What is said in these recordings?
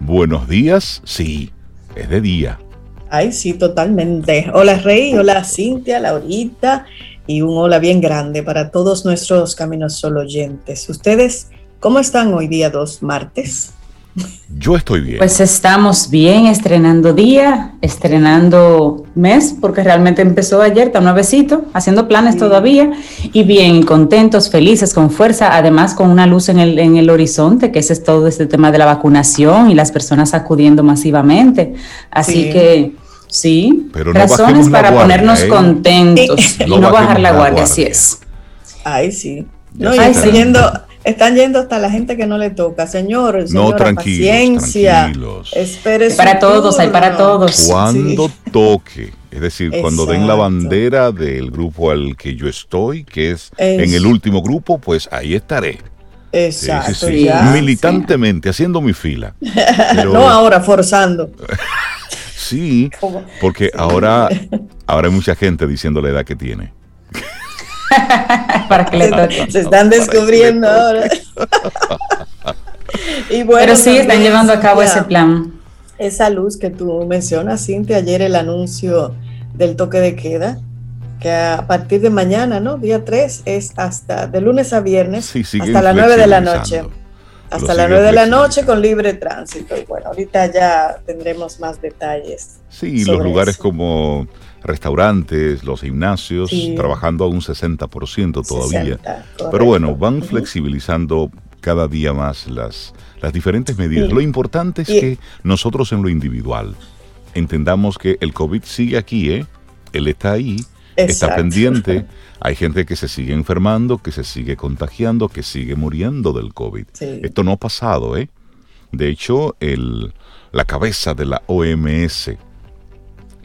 Buenos días, sí, es de día. Ay, sí, totalmente. Hola Rey, hola Cintia, Laurita y un hola bien grande para todos nuestros Caminos Solo oyentes. ¿Ustedes cómo están hoy día dos martes? Yo estoy bien. Pues estamos bien, estrenando día, estrenando mes, porque realmente empezó ayer, tan nuevecito, haciendo planes todavía, y bien, contentos, felices, con fuerza, además con una luz en el, en el horizonte, que ese es todo este tema de la vacunación y las personas acudiendo masivamente. Así que... Sí, Pero razones para ponernos ¿eh? contentos y No no, bajar la la guardia, así guardia. es. Ay, sí. No, y yendo, están yendo hasta la gente que no le toca. Señores, No, señora, tranquilos, paciencia. tranquilos. Espere su Para todos, hay para todos. Cuando Sí. toque, es decir, cuando den la bandera del grupo al que yo estoy, que es en el último grupo, pues ahí estaré. Exacto, sí, sí. ya. Militantemente, haciendo mi fila. Pero- No ahora, forzando. Sí, porque ahora, ahora hay mucha gente diciendo la edad que tiene. para que le toque. Se están descubriendo ahora. y bueno, Pero sí, están llevando a cabo Cintia, ese plan. Esa luz que tú mencionas, Cintia, ayer el anuncio del toque de queda, que a partir de mañana, ¿no? Día 3, es hasta de lunes a viernes, Sí, hasta las 9 de la noche. Hasta las siguen 9 de la noche con libre tránsito. Y bueno, ahorita ya tendremos más detalles. Sí, sobre los lugares eso. como restaurantes, los gimnasios, Sí. trabajando a un 60% todavía. 60, Pero bueno, van flexibilizando cada día más las, las diferentes medidas. Sí. Lo importante es Y- que nosotros en lo individual entendamos que el COVID sigue aquí, ¿eh? Él está ahí, está pendiente. Hay gente que se sigue enfermando, que se sigue contagiando, que sigue muriendo del COVID. Sí. Esto no ha pasado, ¿eh? De hecho, el, la cabeza de la OMS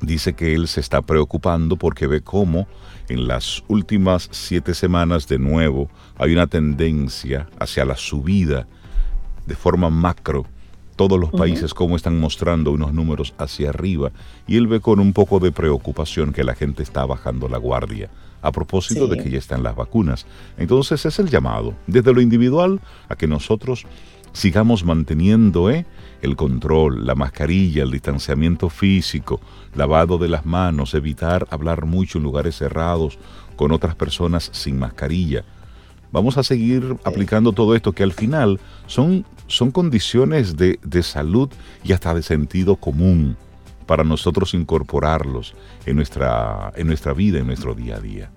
dice que él se está preocupando porque ve cómo en las últimas siete semanas de nuevo hay una tendencia hacia la subida de forma macro. Todos los países como están mostrando unos números hacia arriba y él ve con un poco de preocupación que la gente está bajando la guardia a propósito Sí. de que ya están las vacunas. Entonces es el llamado desde lo individual a que nosotros sigamos manteniendo ¿eh? El control, la mascarilla, el distanciamiento físico, lavado de las manos, evitar hablar mucho en lugares cerrados con otras personas sin mascarilla. Vamos a seguir aplicando todo esto que al final son, son condiciones de, de salud y hasta de sentido común para nosotros incorporarlos en nuestra, en nuestra vida, en nuestro día a día.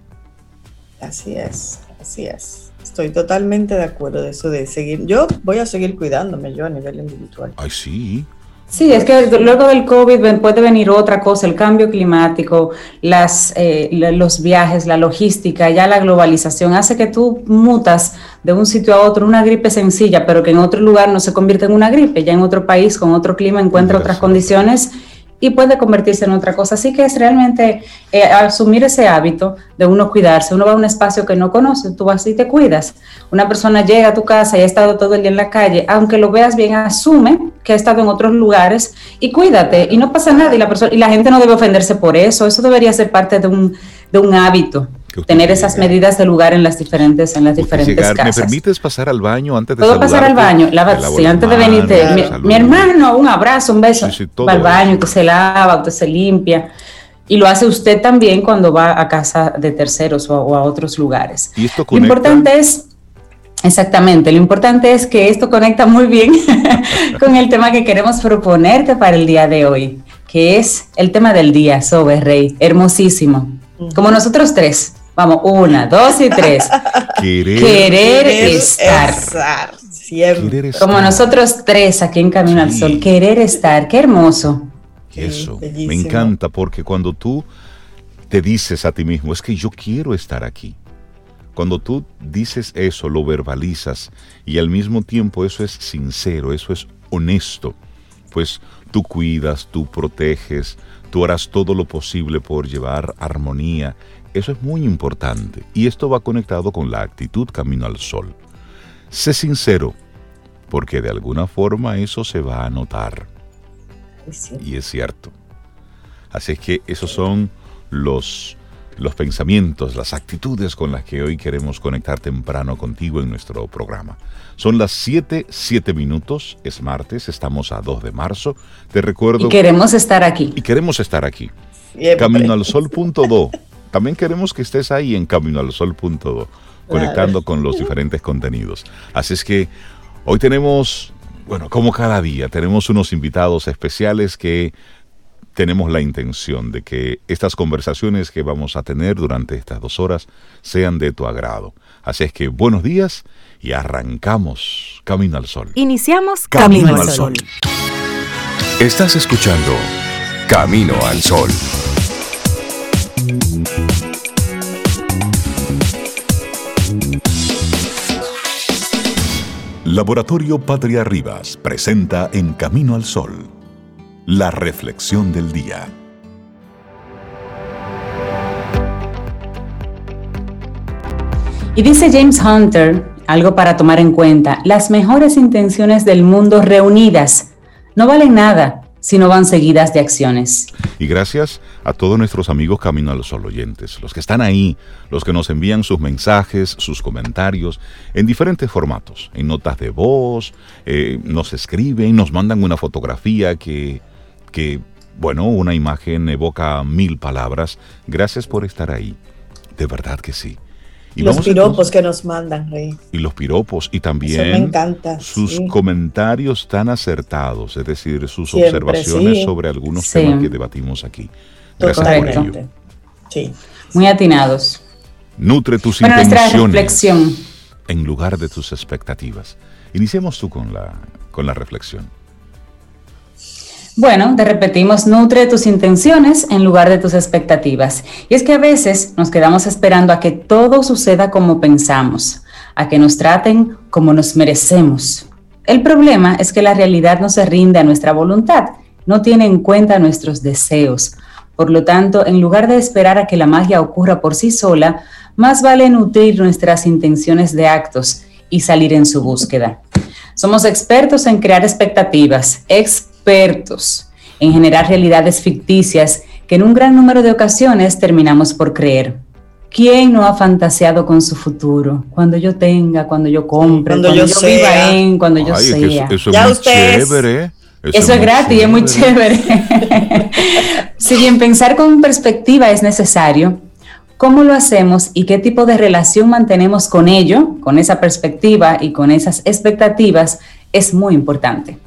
Así es, así es. Estoy totalmente de acuerdo de eso de seguir. Yo voy a seguir cuidándome yo a nivel individual. Ay, sí. Sí, es que luego del COVID puede venir otra cosa, el cambio climático, las, eh, los viajes, la logística, ya la globalización hace que tú mutas de un sitio a otro, una gripe sencilla, pero que en otro lugar no se convierte en una gripe, ya en otro país, con otro clima, encuentra otras condiciones y puede convertirse en otra cosa. Así que es realmente eh, asumir ese hábito de uno cuidarse. Uno va a un espacio que no conoce, tú vas y te cuidas. Una persona llega a tu casa y ha estado todo el día en la calle, aunque lo veas bien, asume que ha estado en otros lugares y cuídate y no pasa nada y la, persona, y la gente no debe ofenderse por eso. Eso debería ser parte de un, de un hábito, tener esas medidas de lugar en las diferentes, en las diferentes llegar, ¿Me casas. permites pasar al baño antes de Puedo pasar al baño, lava, Me lavo sí, antes de venirte. Mi, mi hermano, un abrazo, un beso. Sí, sí, todo va al baño, usted se lava, usted se limpia. Y lo hace usted también cuando va a casa de terceros o a, o a otros lugares. Y esto Lo importante es, exactamente, lo importante es que esto conecta muy bien con el tema que queremos proponerte para el día de hoy, que es el tema del día, Sobe Rey, hermosísimo. Como nosotros tres. Vamos, una, dos y tres. Querer, Querer Es estar. estar, Siempre. querer estar. Como nosotros tres aquí en Camino al. Sol, querer estar, qué hermoso. Eso, me encanta porque cuando tú te dices a ti mismo, es que yo quiero estar aquí. Cuando tú dices eso, lo verbalizas y al mismo tiempo eso es sincero, eso es honesto, pues tú cuidas, tú proteges, tú harás todo lo posible por llevar armonía. Eso es muy importante y esto va conectado con la actitud camino al sol. Sé sincero, porque de alguna forma eso se va a notar. Sí. Y es cierto. Así es que esos son los los pensamientos, las actitudes con las que hoy queremos conectar temprano contigo en nuestro programa. Son las 7, 7 minutos, es martes, estamos a 2 de marzo. Te recuerdo... Y queremos estar aquí. Y queremos estar aquí. Caminoalsol.do. También queremos que estés ahí en caminoalsol.do, conectando con los diferentes contenidos. Así es que hoy tenemos, bueno, como cada día, tenemos unos invitados especiales que tenemos la intención de que estas conversaciones que vamos a tener durante estas dos horas sean de tu agrado. Así es que buenos días y arrancamos Camino al Sol. Iniciamos Camino, al Sol. Estás escuchando Camino al Sol. Laboratorio Patria Rivas presenta En Camino al Sol la reflexión del día. Y dice James Hunter, algo para tomar en cuenta, las mejores intenciones del mundo reunidas no valen nada si no van seguidas de acciones. Y gracias a todos nuestros amigos Camino a los Sol oyentes, los que están ahí, los que nos envían sus mensajes, sus comentarios, en diferentes formatos, en notas de voz, eh, nos escriben, nos mandan una fotografía que que, bueno, una imagen evoca mil palabras. Gracias por estar ahí. De verdad que sí. Y los piropos que nos mandan, Rey. Y los piropos y también sus comentarios tan acertados, es decir, sus observaciones sobre algunos temas que debatimos aquí. Gracias por ello. Sí. Muy atinados. Nutre tus intenciones reflexión. en lugar de tus expectativas. Iniciemos tú con la, con la reflexión. Bueno, te repetimos, nutre tus intenciones en lugar de tus expectativas. Y es que a veces nos quedamos esperando a que todo suceda como pensamos, a que nos traten como nos merecemos. El problema es que la realidad no se rinde a nuestra voluntad, no tiene en cuenta nuestros deseos. Por lo tanto, en lugar de esperar a que la magia ocurra por sí sola, más vale nutrir nuestras intenciones de actos y salir en su búsqueda. Somos expertos en crear expectativas, expertos en generar realidades ficticias que en un gran número de ocasiones terminamos por creer. ¿Quién no ha fantaseado con su futuro? Cuando yo tenga, cuando yo compre, cuando, yo, viva en, cuando yo sea. eso, es muy chévere. Eso, es, gratis, es muy chévere. si bien pensar con perspectiva es necesario, ¿cómo lo hacemos y qué tipo de relación mantenemos con ello, con esa perspectiva y con esas expectativas, es muy importante.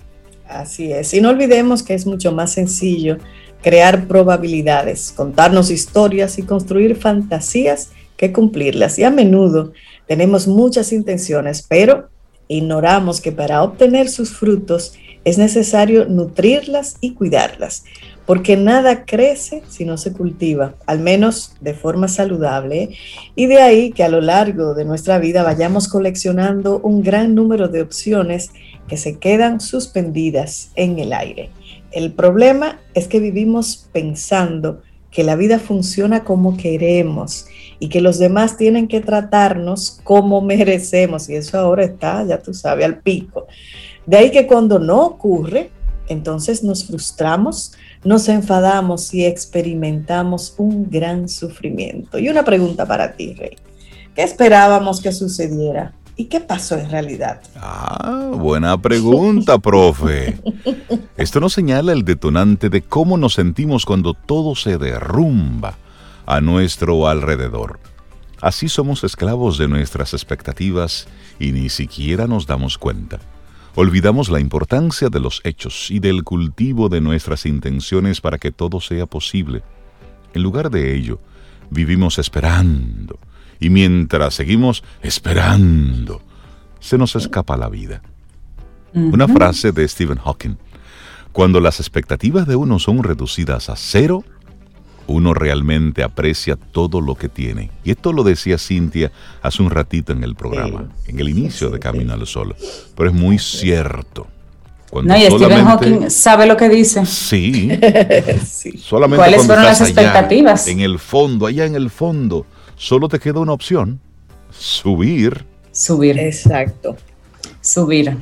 Así es. Y no olvidemos que es mucho más sencillo crear probabilidades, contarnos historias y construir fantasías que cumplirlas. Y a menudo tenemos muchas intenciones, pero ignoramos que para obtener sus frutos es necesario nutrirlas y cuidarlas, porque nada crece si no se cultiva, al menos de forma saludable, y de ahí que a lo largo de nuestra vida vayamos coleccionando un gran número de opciones que se quedan suspendidas en el aire. El problema es que vivimos pensando que la vida funciona como queremos y que los demás tienen que tratarnos como merecemos. Y eso ahora está, ya tú sabes, al pico. De ahí que cuando no ocurre, entonces nos frustramos, nos enfadamos y experimentamos un gran sufrimiento. Y una pregunta para ti, Rey. ¿Qué esperábamos que sucediera? ¿Y qué pasó en realidad? Ah, buena pregunta, profe. Esto nos señala el detonante de cómo nos sentimos cuando todo se derrumba a nuestro alrededor. Así somos esclavos de nuestras expectativas y ni siquiera nos damos cuenta. Olvidamos la importancia de los hechos y del cultivo de nuestras intenciones para que todo sea posible. En lugar de ello, vivimos esperando, y mientras seguimos esperando, se nos escapa la vida. Una frase de Stephen Hawking. Cuando las expectativas de uno son reducidas a cero, uno realmente aprecia todo lo que tiene. Y esto lo decía Cintia hace un ratito en el programa, en el inicio de Camino al Sol. Pero es muy cierto. Cuando no, y Stephen Hawking sabe lo que dice. Sí. Solamente ¿Cuáles fueron las expectativas? en el fondo, allá en el fondo, solo te queda una opción, subir. Subir. Exacto. Subir.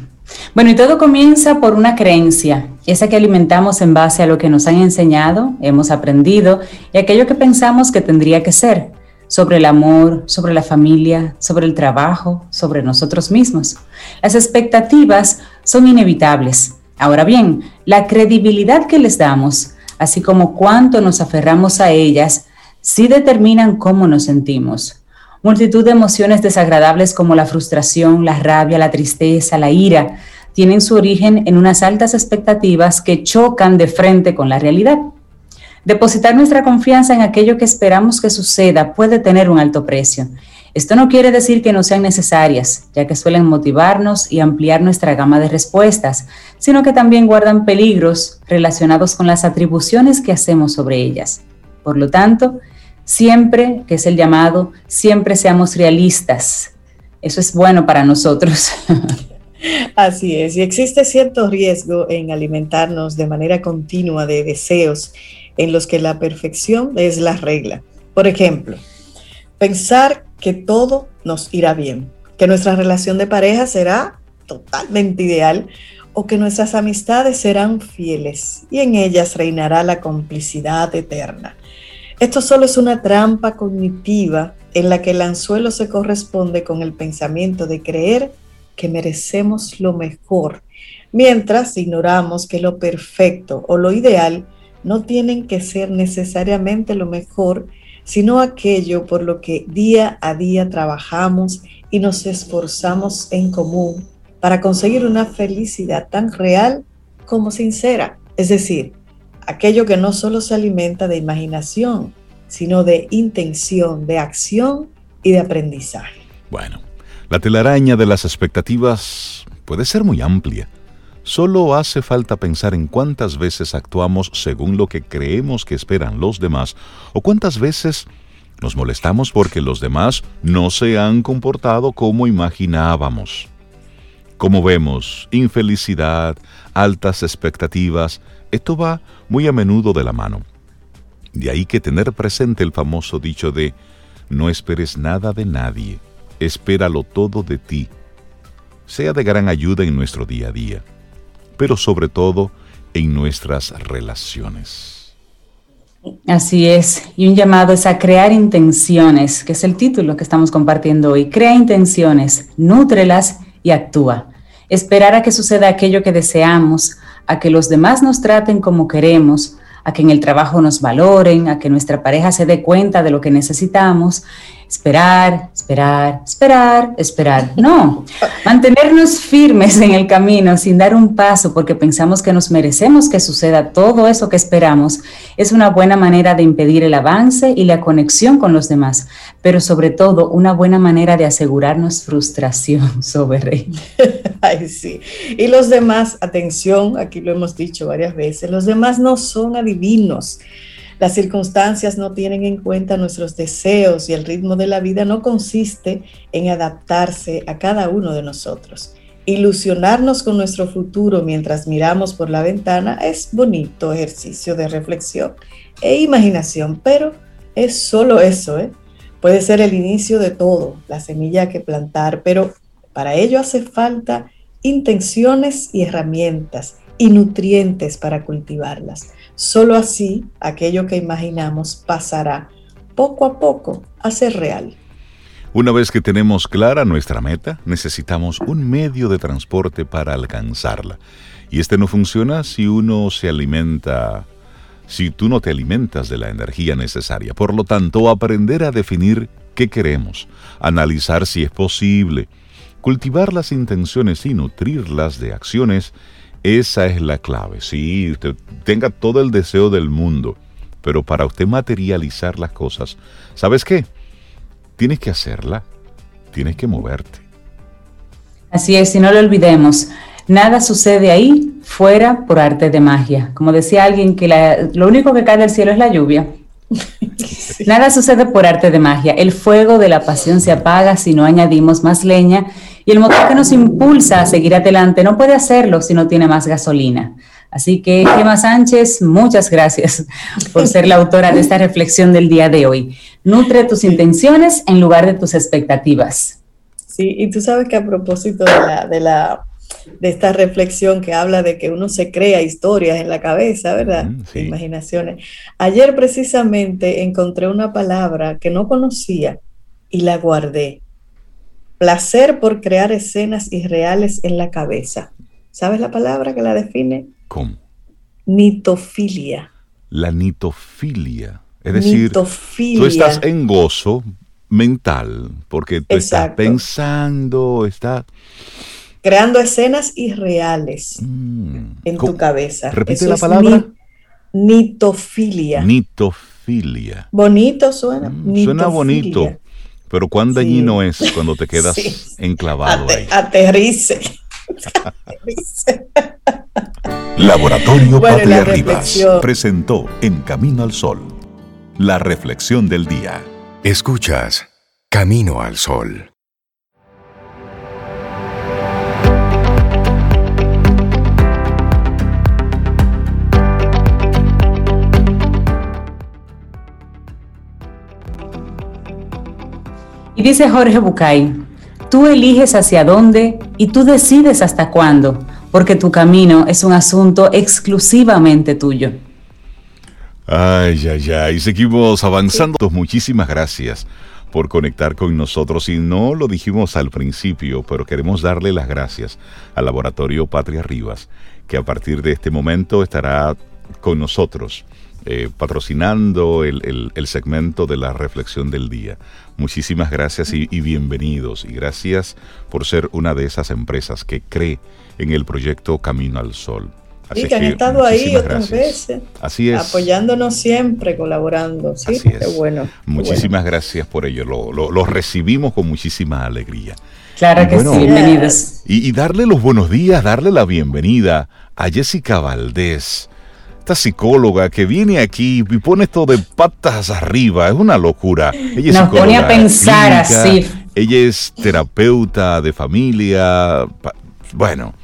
Bueno, y todo comienza por una creencia, esa que alimentamos en base a lo que nos han enseñado, hemos aprendido y aquello que pensamos que tendría que ser sobre el amor, sobre la familia, sobre el trabajo, sobre nosotros mismos. Las expectativas son inevitables. Ahora bien, la credibilidad que les damos, así como cuánto nos aferramos a ellas, sí determinan cómo nos sentimos. Multitud de emociones desagradables como la frustración, la rabia, la tristeza, la ira, tienen su origen en unas altas expectativas que chocan de frente con la realidad. Depositar nuestra confianza en aquello que esperamos que suceda puede tener un alto precio. Esto no quiere decir que no sean necesarias, ya que suelen motivarnos y ampliar nuestra gama de respuestas, sino que también guardan peligros relacionados con las atribuciones que hacemos sobre ellas. Por lo tanto, siempre, que es el llamado, siempre seamos realistas. Eso es bueno para nosotros. Así es, y existe cierto riesgo en alimentarnos de manera continua de deseos en los que la perfección es la regla. Por ejemplo, pensar que todo nos irá bien, que nuestra relación de pareja será totalmente ideal o que nuestras amistades serán fieles y en ellas reinará la complicidad eterna. Esto solo es una trampa cognitiva en la que el anzuelo se corresponde con el pensamiento de creer que merecemos lo mejor, mientras ignoramos que lo perfecto o lo ideal no tienen que ser necesariamente lo mejor, sino aquello por lo que día a día trabajamos y nos esforzamos en común para conseguir una felicidad tan real como sincera. Es decir, aquello que no solo se alimenta de imaginación, sino de intención, de acción y de aprendizaje. Bueno, la telaraña de las expectativas puede ser muy amplia. Solo hace falta pensar en cuántas veces actuamos según lo que creemos que esperan los demás o cuántas veces nos molestamos porque los demás no se han comportado como imaginábamos. Como vemos, infelicidad, altas expectativas, esto va muy a menudo de la mano. De ahí que tener presente el famoso dicho de no esperes nada de nadie espéralo todo de ti, sea de gran ayuda en nuestro día a día, pero sobre todo en nuestras relaciones. Así es, y un llamado es a crear intenciones, que es el título que estamos compartiendo hoy. Crea intenciones, nútrelas y actúa. Esperar a que suceda aquello que deseamos, a que los demás nos traten como queremos, a que en el trabajo nos valoren, a que nuestra pareja se dé cuenta de lo que necesitamos esperar, esperar, esperar, esperar. No, mantenernos firmes en el camino sin dar un paso porque pensamos que nos merecemos que suceda todo eso que esperamos es una buena manera de impedir el avance y la conexión con los demás, pero sobre todo una buena manera de asegurarnos frustración sobre. Ay, sí. Y los demás, atención, aquí lo hemos dicho varias veces, los demás no son adivinos. Las circunstancias no tienen en cuenta nuestros deseos y el ritmo de la vida no consiste en adaptarse a cada uno de nosotros. Ilusionarnos con nuestro futuro mientras miramos por la ventana es bonito ejercicio de reflexión e imaginación, pero es solo eso, ¿eh? Puede ser el inicio de todo, la semilla que plantar, pero para ello hace falta intenciones y herramientas y nutrientes para cultivarlas. Solo así aquello que imaginamos pasará poco a poco a ser real. Una vez que tenemos clara nuestra meta, necesitamos un medio de transporte para alcanzarla. Y este no funciona si uno se alimenta, si tú no te alimentas de la energía necesaria. Por lo tanto, aprender a definir qué queremos, analizar si es posible, cultivar las intenciones y nutrirlas de acciones esa es la clave. Sí, usted tenga todo el deseo del mundo, pero para usted materializar las cosas, ¿sabes qué? Tienes que hacerla, tienes que moverte. Así es, y no lo olvidemos, nada sucede ahí fuera por arte de magia. Como decía alguien, que lo único que cae del cielo es la lluvia. Nada sucede por arte de magia. El fuego de la pasión se apaga si no añadimos más leña y el motor que nos impulsa a seguir adelante no puede hacerlo si no tiene más gasolina. Así que, Gemma Sánchez, muchas gracias por ser la autora de esta reflexión del día de hoy. Nutre tus intenciones en lugar de tus expectativas. Sí, y tú sabes que a propósito de la, de la de esta reflexión que habla de que uno se crea historias en la cabeza, ¿verdad? Mm, sí. Imaginaciones. Ayer precisamente encontré una palabra que no conocía y la guardé. Placer por crear escenas irreales en la cabeza. ¿Sabes la palabra que la define? ¿Cómo? Nitofilia. La nitofilia. Es decir, Nitofilia. tú estás en gozo mental porque tú estás pensando, está creando escenas irreales mm, en ¿cómo? tu cabeza. Repite Eso la palabra. ni- nitofilia. Nitofilia. bonito suena. Mm, suena bonito. Pero cuán Sí. dañino es cuando te quedas Sí. enclavado Ate- ahí. aterrice. Aterrice. Laboratorio Bueno, Patria la Rivas presentó En Camino al Sol, la reflexión del día. Escuchas Camino al Sol. Y dice Jorge Bucay, tú eliges hacia dónde y tú decides hasta cuándo, porque tu camino es un asunto exclusivamente tuyo. Ay, ay, ay, seguimos avanzando. Muchísimas gracias por conectar con nosotros. Y no lo dijimos al principio, pero queremos darle las gracias al Laboratorio Patria Rivas, que a partir de este momento estará con nosotros, eh, patrocinando el, el- el segmento de la reflexión del día. Muchísimas gracias y, y bienvenidos. Y gracias por ser una de esas empresas que cree en el proyecto Camino al Sol. Sí, que han estado ahí otras gracias. veces, Así es. apoyándonos siempre, colaborando. Sí, Así qué es. bueno. Muchísimas gracias por ello. Lo, lo- lo recibimos con muchísima alegría. Claro que Bueno. sí, bienvenidos. Y, y darle los buenos días, darle la bienvenida a Jessica Valdés, esta psicóloga que viene aquí y pone esto de patas arriba. Es una locura. Ella es Nos pone a pensar clínica, así. Ella es terapeuta de familia. Bueno,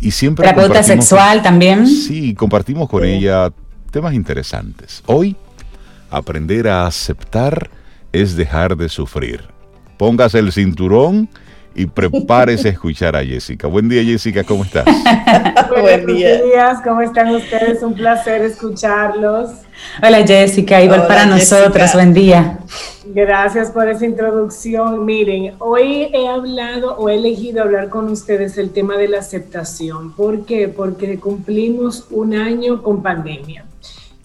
y siempre. Terapeuta sexual también. Sí, compartimos con ella temas interesantes. Hoy, aprender a aceptar es dejar de sufrir. Póngase el cinturón y prepárese a escuchar a Jessica. Buen día, Jessica, ¿cómo estás? Buen Buenos día. días, ¿cómo están ustedes? Un placer escucharlos. Hola Jessica, igual Hola, para nosotros, Jessica. buen día. Gracias por esa introducción. Miren, hoy he hablado o he elegido hablar con ustedes el tema de la aceptación. ¿Por qué? Porque cumplimos un año con pandemia.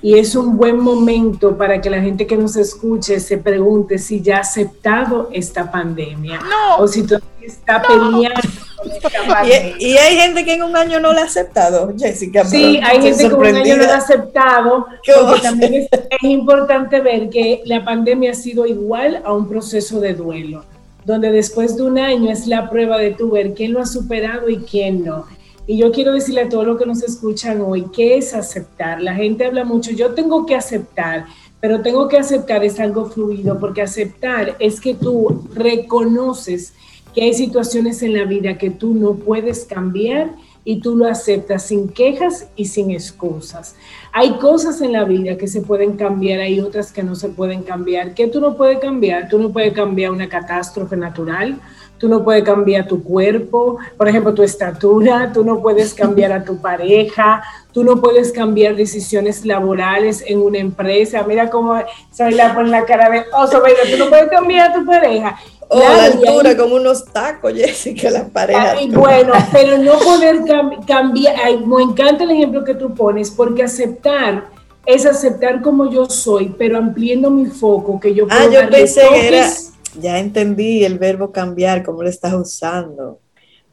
Y es un buen momento para que la gente que nos escuche se pregunte si ya ha aceptado esta pandemia o si todavía está peleando con esta pandemia. Y, y hay gente que en un año no la ha aceptado, Jessica. Sí, hay gente que un año no lo ha aceptado, ¿Qué vamos a porque también es, es importante ver que la pandemia ha sido igual a un proceso de duelo, donde después de un año es la prueba de tu ver quién lo ha superado y quién no. Y yo quiero decirle a todos los que nos escuchan hoy, ¿qué es aceptar? La gente habla mucho, yo tengo que aceptar, pero tengo que aceptar es algo fluido, porque aceptar es que tú reconoces que hay situaciones en la vida que tú no puedes cambiar y tú lo aceptas sin quejas y sin excusas. Hay cosas en la vida que se pueden cambiar, hay otras que no se pueden cambiar. ¿Qué tú no puedes cambiar? Tú no puedes cambiar una catástrofe natural, tú no puedes cambiar tu cuerpo, por ejemplo, tu estatura, tú no puedes cambiar a tu pareja, tú no puedes cambiar decisiones laborales en una empresa. Mira cómo soy la pone la cara de oso, mira, tú no puedes cambiar a tu pareja. Oh, la Claro, y altura ahí- con unos tacos, Jessica, las parejas. Bueno, pero no poder cam- cambiar, ay, me encanta el ejemplo que tú pones, porque aceptar es aceptar como yo soy, pero ampliando mi foco, que yo Ah, puedo yo darle pensé que era, toques, ya entendí el verbo cambiar, cómo lo estás usando.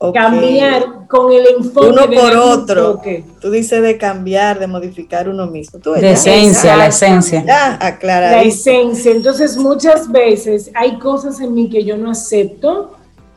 Ok. cambiar con el enfoque Uno por otro. toque. Tú dices de cambiar, de modificar uno mismo. Tú De esencia, la exacto. esencia. Ya, la aclarar. esencia. Entonces, muchas veces hay cosas en mí que yo no acepto,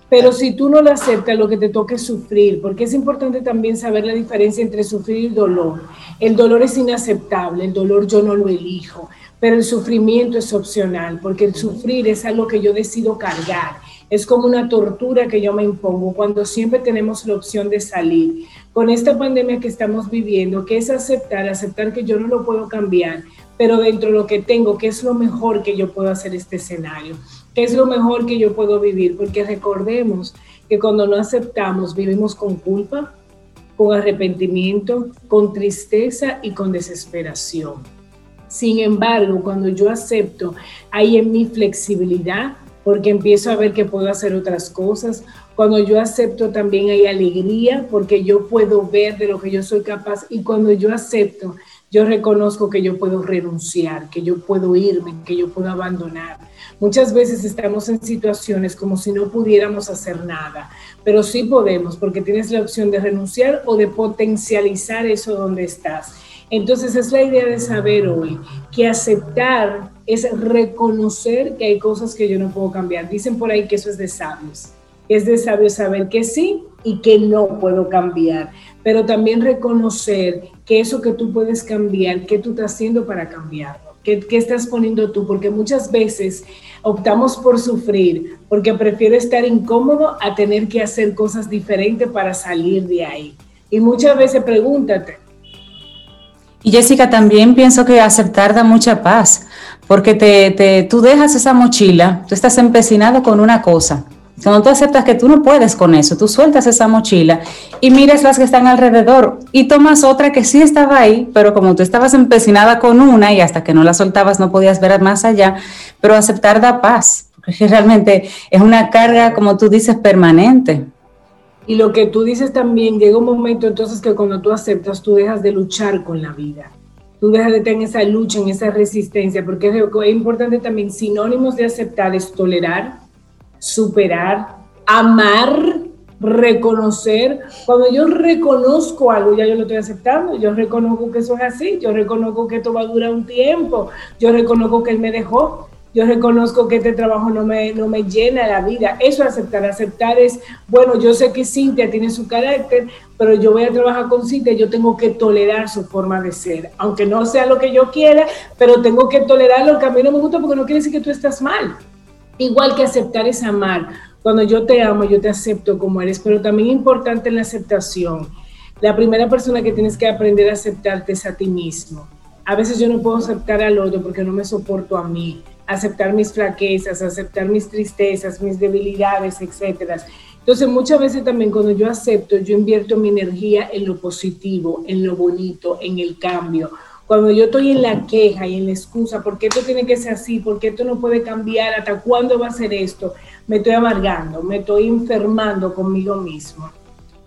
pero si tú no lo aceptas, lo que te toca es sufrir, porque es importante también saber la diferencia entre sufrir y dolor. El dolor es inaceptable, el dolor yo no lo elijo, pero el sufrimiento es opcional, porque el sufrir es algo que yo decido cargar. Es como una tortura que yo me impongo cuando siempre tenemos la opción de salir. Con esta pandemia que estamos viviendo, que es aceptar, aceptar que yo no lo puedo cambiar, pero dentro de lo que tengo, ¿qué es lo mejor que yo puedo hacer este escenario? ¿Qué es lo mejor que yo puedo vivir? Porque recordemos que cuando no aceptamos vivimos con culpa, con arrepentimiento, con tristeza y con desesperación. Sin embargo, cuando yo acepto, hay en mi flexibilidad, porque empiezo a ver que puedo hacer otras cosas. Cuando yo acepto también hay alegría, porque yo puedo ver de lo que yo soy capaz. Y cuando yo acepto, yo reconozco que yo puedo renunciar, que yo puedo irme, que yo puedo abandonar. Muchas veces estamos en situaciones como si no pudiéramos hacer nada, pero sí podemos porque tienes la opción de renunciar o de potencializar eso donde estás. Entonces es la idea de saber hoy que aceptar es reconocer que hay cosas que yo no puedo cambiar. Dicen por ahí que eso es de sabios. Es de sabios saber que sí y que no puedo cambiar, pero también reconocer que eso que tú puedes cambiar, ¿qué tú estás haciendo para cambiarlo? ¿Qué, ¿Qué, estás poniendo tú? Porque muchas veces optamos por sufrir porque prefiero estar incómodo a tener que hacer cosas diferentes para salir de ahí. Y muchas veces pregúntate. Y Jessica, también pienso que aceptar da mucha paz, porque te, te, tú dejas esa mochila, tú estás empecinado con una cosa. Cuando tú aceptas que tú no puedes con eso, tú sueltas esa mochila y miras las que están alrededor y tomas otra que sí estaba ahí, pero como tú estabas empecinada con una y hasta que no la soltabas no podías ver más allá, pero aceptar da paz, porque realmente es una carga, como tú dices, permanente. Y lo que tú dices también, llega un momento entonces que cuando tú aceptas, tú dejas de luchar con la vida. Tú dejas de tener esa lucha, en esa resistencia, porque es, es importante también, sinónimos de aceptar es tolerar, superar, amar, reconocer. Cuando yo reconozco algo, ya yo lo estoy aceptando. Yo reconozco que eso es así. Yo reconozco que esto va a durar un tiempo. Yo reconozco que él me dejó. Yo reconozco que este trabajo no me, no me llena la vida. Eso es aceptar. Aceptar es, bueno, yo sé que Cintia tiene su carácter, pero yo voy a trabajar con Cintia, yo tengo que tolerar su forma de ser. Aunque no sea lo que yo quiera, pero tengo que tolerar lo que a mí no me gusta porque no quiere decir que tú estás mal. Igual que aceptar es amar. Cuando yo te amo, yo te acepto como eres, pero también importante en la aceptación. La primera persona que tienes que aprender a aceptarte es a ti mismo. A veces yo no puedo aceptar al otro porque no me soporto a mí. Aceptar mis flaquezas, aceptar mis tristezas, mis debilidades, etcétera. Entonces, muchas veces también cuando yo acepto, yo invierto mi energía en lo positivo, en lo bonito, en el cambio cuando yo estoy en la queja y en la excusa, ¿por qué esto tiene que ser así? ¿Por qué esto no puede cambiar? ¿Hasta cuándo va a ser esto? Me estoy amargando, me estoy enfermando conmigo mismo.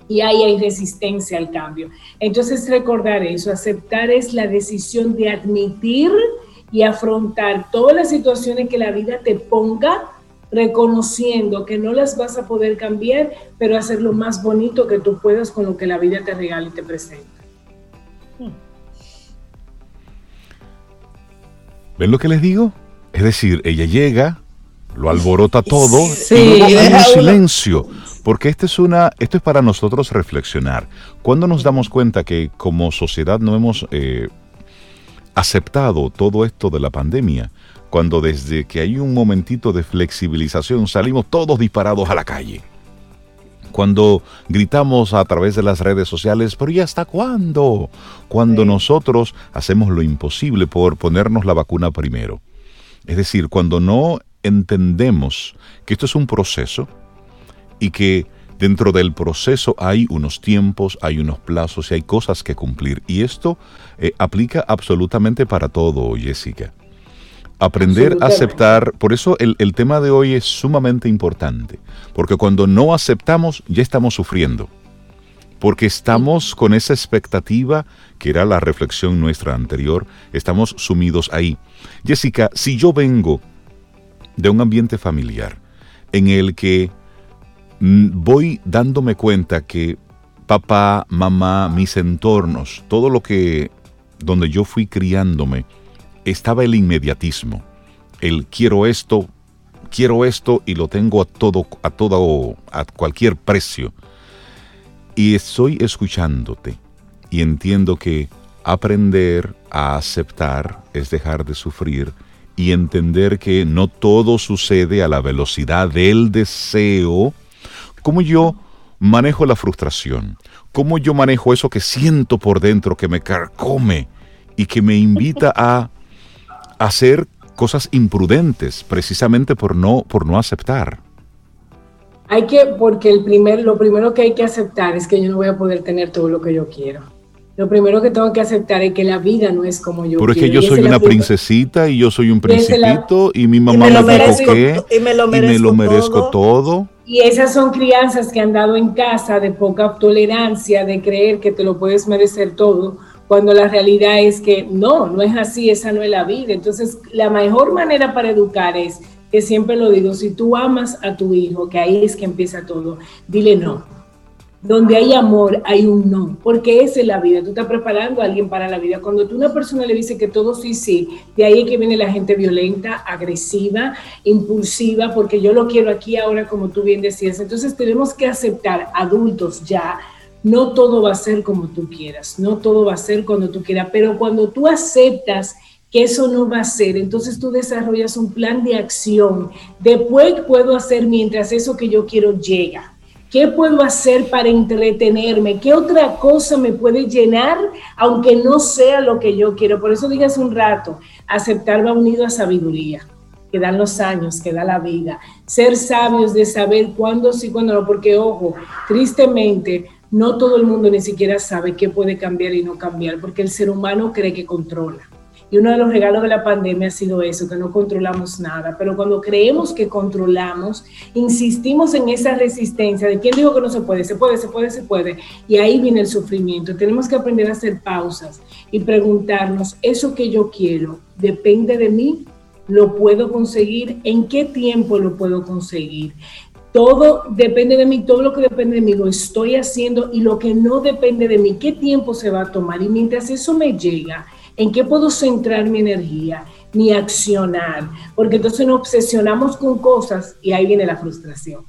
Y ahí hay resistencia al cambio. Entonces recordar eso, aceptar es la decisión de admitir y afrontar todas las situaciones que la vida te ponga, reconociendo que no las vas a poder cambiar, pero hacer lo más bonito que tú puedas con lo que la vida te regala y te presenta. ¿Ven lo que les digo? Es decir, ella llega, lo alborota todo Sí, y luego hay un silencio. Porque esto es, una, esto es para nosotros reflexionar. Cuando nos damos cuenta que como sociedad no hemos eh, aceptado todo esto de la pandemia, cuando desde que hay un momentito de flexibilización salimos todos disparados a la calle. Cuando gritamos a través de las redes sociales, pero ¿y hasta cuándo? Cuando Sí. nosotros hacemos lo imposible por ponernos la vacuna primero. Es decir, cuando no entendemos que esto es un proceso y que dentro del proceso hay unos tiempos, hay unos plazos y hay cosas que cumplir. Y esto eh, aplica absolutamente para todo, Jessica. Aprender a aceptar, por eso el, el tema de hoy es sumamente importante, porque cuando no aceptamos ya estamos sufriendo, porque estamos con esa expectativa, que era la reflexión nuestra anterior, estamos sumidos ahí. Jessica, si yo vengo de un ambiente familiar en el que voy dándome cuenta que papá, mamá, mis entornos, todo lo que donde yo fui criándome, estaba el inmediatismo. El quiero esto, quiero esto y lo tengo a todo, a todo, a cualquier precio. Y estoy escuchándote y entiendo que aprender a aceptar es dejar de sufrir y entender que no todo sucede a la velocidad del deseo. ¿Cómo yo manejo la frustración? ¿Cómo yo manejo eso que siento por dentro, que me carcome y que me invita a hacer cosas imprudentes precisamente por no, por no aceptar? Hay que, porque el primer, lo primero que hay que aceptar es que yo no voy a poder tener todo lo que yo quiero. Lo primero que tengo que aceptar es que la vida no es como yo Pero es quiero. que yo Y esa soy es una princesita y yo soy un es la- principito y mi mamá me me, lo merezco que y me lo y me merezco lo merezco todo. todo. Y esas son crianzas que han dado en casa de poca tolerancia, de creer que te lo puedes merecer todo, cuando la realidad es que no, no es así, esa no es la vida. Entonces, la mejor manera para educar es, que siempre lo digo, si tú amas a tu hijo, que ahí es que empieza todo, dile no. Donde hay amor, hay un no, porque esa es la vida. Tú estás preparando a alguien para la vida. Cuando tú a una persona le dices que todo sí, sí, de ahí es que viene la gente violenta, agresiva, impulsiva, porque yo lo quiero aquí ahora, como tú bien decías. Entonces tenemos que aceptar, adultos ya, no todo va a ser como tú quieras, no todo va a ser cuando tú quieras, pero cuando tú aceptas que eso no va a ser, entonces tú desarrollas un plan de acción. Después puedo hacer mientras eso que yo quiero llega. ¿Qué puedo hacer para entretenerme? ¿Qué otra cosa me puede llenar, aunque no sea lo que yo quiero? Por eso dije hace un rato, aceptar va unido a sabiduría, que dan los años, que da la vida. Ser sabios de saber cuándo sí, cuándo no, porque ojo, tristemente, no todo el mundo ni siquiera sabe qué puede cambiar y no cambiar, porque el ser humano cree que controla. Y uno de los regalos de la pandemia ha sido eso, que no controlamos nada. Pero cuando creemos que controlamos, insistimos en esa resistencia de quién dijo que no se puede, se puede, se puede, se puede. Y ahí viene el sufrimiento. Tenemos que aprender a hacer pausas y preguntarnos, ¿eso que yo quiero depende de mí? ¿Lo puedo conseguir? ¿En qué tiempo lo puedo conseguir? Todo depende de mí, todo lo que depende de mí lo estoy haciendo y lo que no depende de mí, ¿qué tiempo se va a tomar? Y mientras eso me llega, ¿En qué puedo centrar mi energía, mi accionar? Porque entonces nos obsesionamos con cosas y ahí viene la frustración.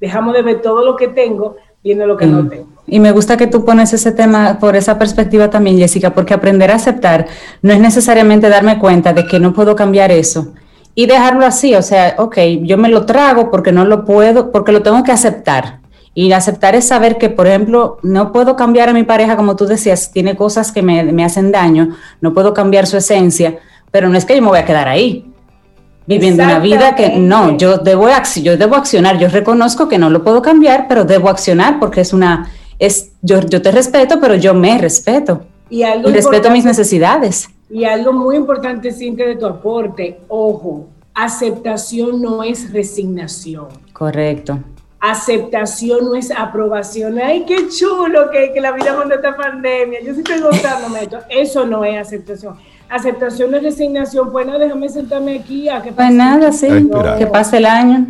Dejamos de ver todo lo que tengo viendo lo que Mm. no tengo. Y me gusta que tú pones ese tema por esa perspectiva también, Jessica, porque aprender a aceptar no es necesariamente darme cuenta de que no puedo cambiar eso y dejarlo así, o sea, ok, yo me lo trago porque no lo puedo, porque lo tengo que aceptar. Y aceptar es saber que, por ejemplo, no puedo cambiar a mi pareja, como tú decías, tiene cosas que me, me hacen daño, no puedo cambiar su esencia, pero no es que yo me voy a quedar ahí viviendo una vida que no, yo debo, yo debo accionar, yo reconozco que no lo puedo cambiar, pero debo accionar porque es una, es, yo, yo te respeto, pero yo me respeto Y algo y respeto mis necesidades. Y algo muy importante, Cintia, de tu aporte, ojo, aceptación no es resignación. Correcto. Aceptación no es aprobación. Ay, qué chulo que, que la vida con esta pandemia. Yo sí estoy gozándome de esto. Eso no es aceptación. Aceptación no es resignación. Pues nada, déjame sentarme aquí a que Pues pase. nada, sí, espera. que pase el año.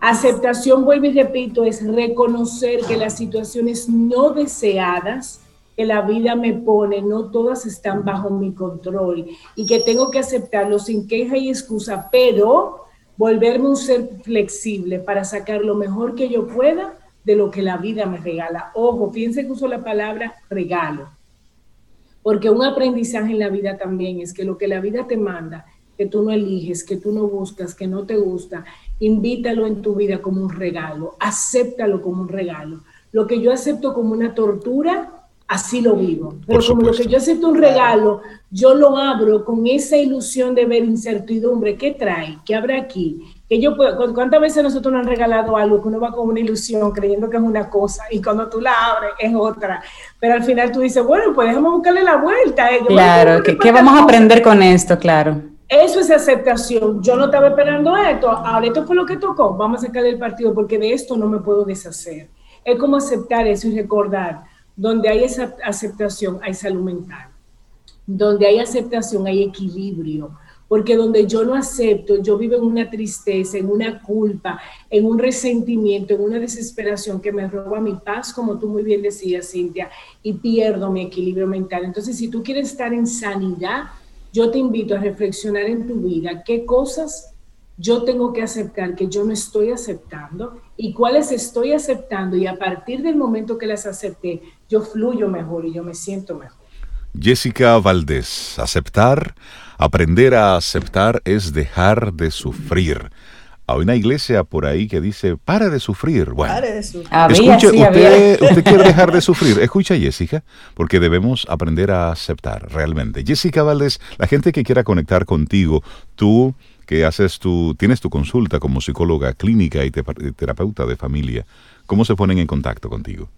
Aceptación, vuelvo y repito, es reconocer que las situaciones no deseadas que la vida me pone, no todas están bajo mi control y que tengo que aceptarlo sin queja y excusa, pero volverme un ser flexible para sacar lo mejor que yo pueda de lo que la vida me regala. Ojo, fíjense que uso la palabra regalo, porque un aprendizaje en la vida también es que lo que la vida te manda, que tú no eliges, que tú no buscas, que no te gusta, invítalo en tu vida como un regalo, acéptalo como un regalo. Lo que yo acepto como una tortura, así lo vivo. Pero como lo que yo acepto un regalo, yo lo abro con esa ilusión de ver incertidumbre. ¿Qué trae? ¿Qué habrá aquí? Que yo puedo, ¿cu- ¿Cuántas veces nosotros nos han regalado algo que uno va con una ilusión creyendo que es una cosa y cuando tú la abres es otra? Pero al final tú dices, bueno, pues déjame buscarle la vuelta. eh, Claro, ¿qué, qué vamos a aprender con esto? Claro. eso es aceptación. Yo no estaba esperando esto. Ahora esto fue lo que tocó. Vamos a sacarle el partido porque de esto no me puedo deshacer. Es como aceptar eso y recordar. Donde hay esa aceptación hay salud mental. Donde hay aceptación hay equilibrio. Porque donde yo no acepto, yo vivo en una tristeza, en una culpa, en un resentimiento, en una desesperación que me roba mi paz, como tú muy bien decías, Cintia, y pierdo mi equilibrio mental. Entonces, si tú quieres estar en sanidad, yo te invito a reflexionar en tu vida qué cosas yo tengo que aceptar que yo no estoy aceptando y cuáles estoy aceptando y a partir del momento que las acepté, yo fluyo mejor y yo me siento mejor. Jessica Valdés, aceptar, aprender a aceptar es dejar de sufrir. Hay una iglesia por ahí que dice, para de sufrir. Bueno, Pare de su- Había, Escuche, sí, había. usted, usted quiere dejar de sufrir. Escucha, Jessica, porque debemos aprender a aceptar realmente. Jessica Valdés, la gente que quiera conectar contigo, tú que haces tu, tienes tu consulta como psicóloga clínica y terapeuta de familia. ¿Cómo se ponen en contacto contigo?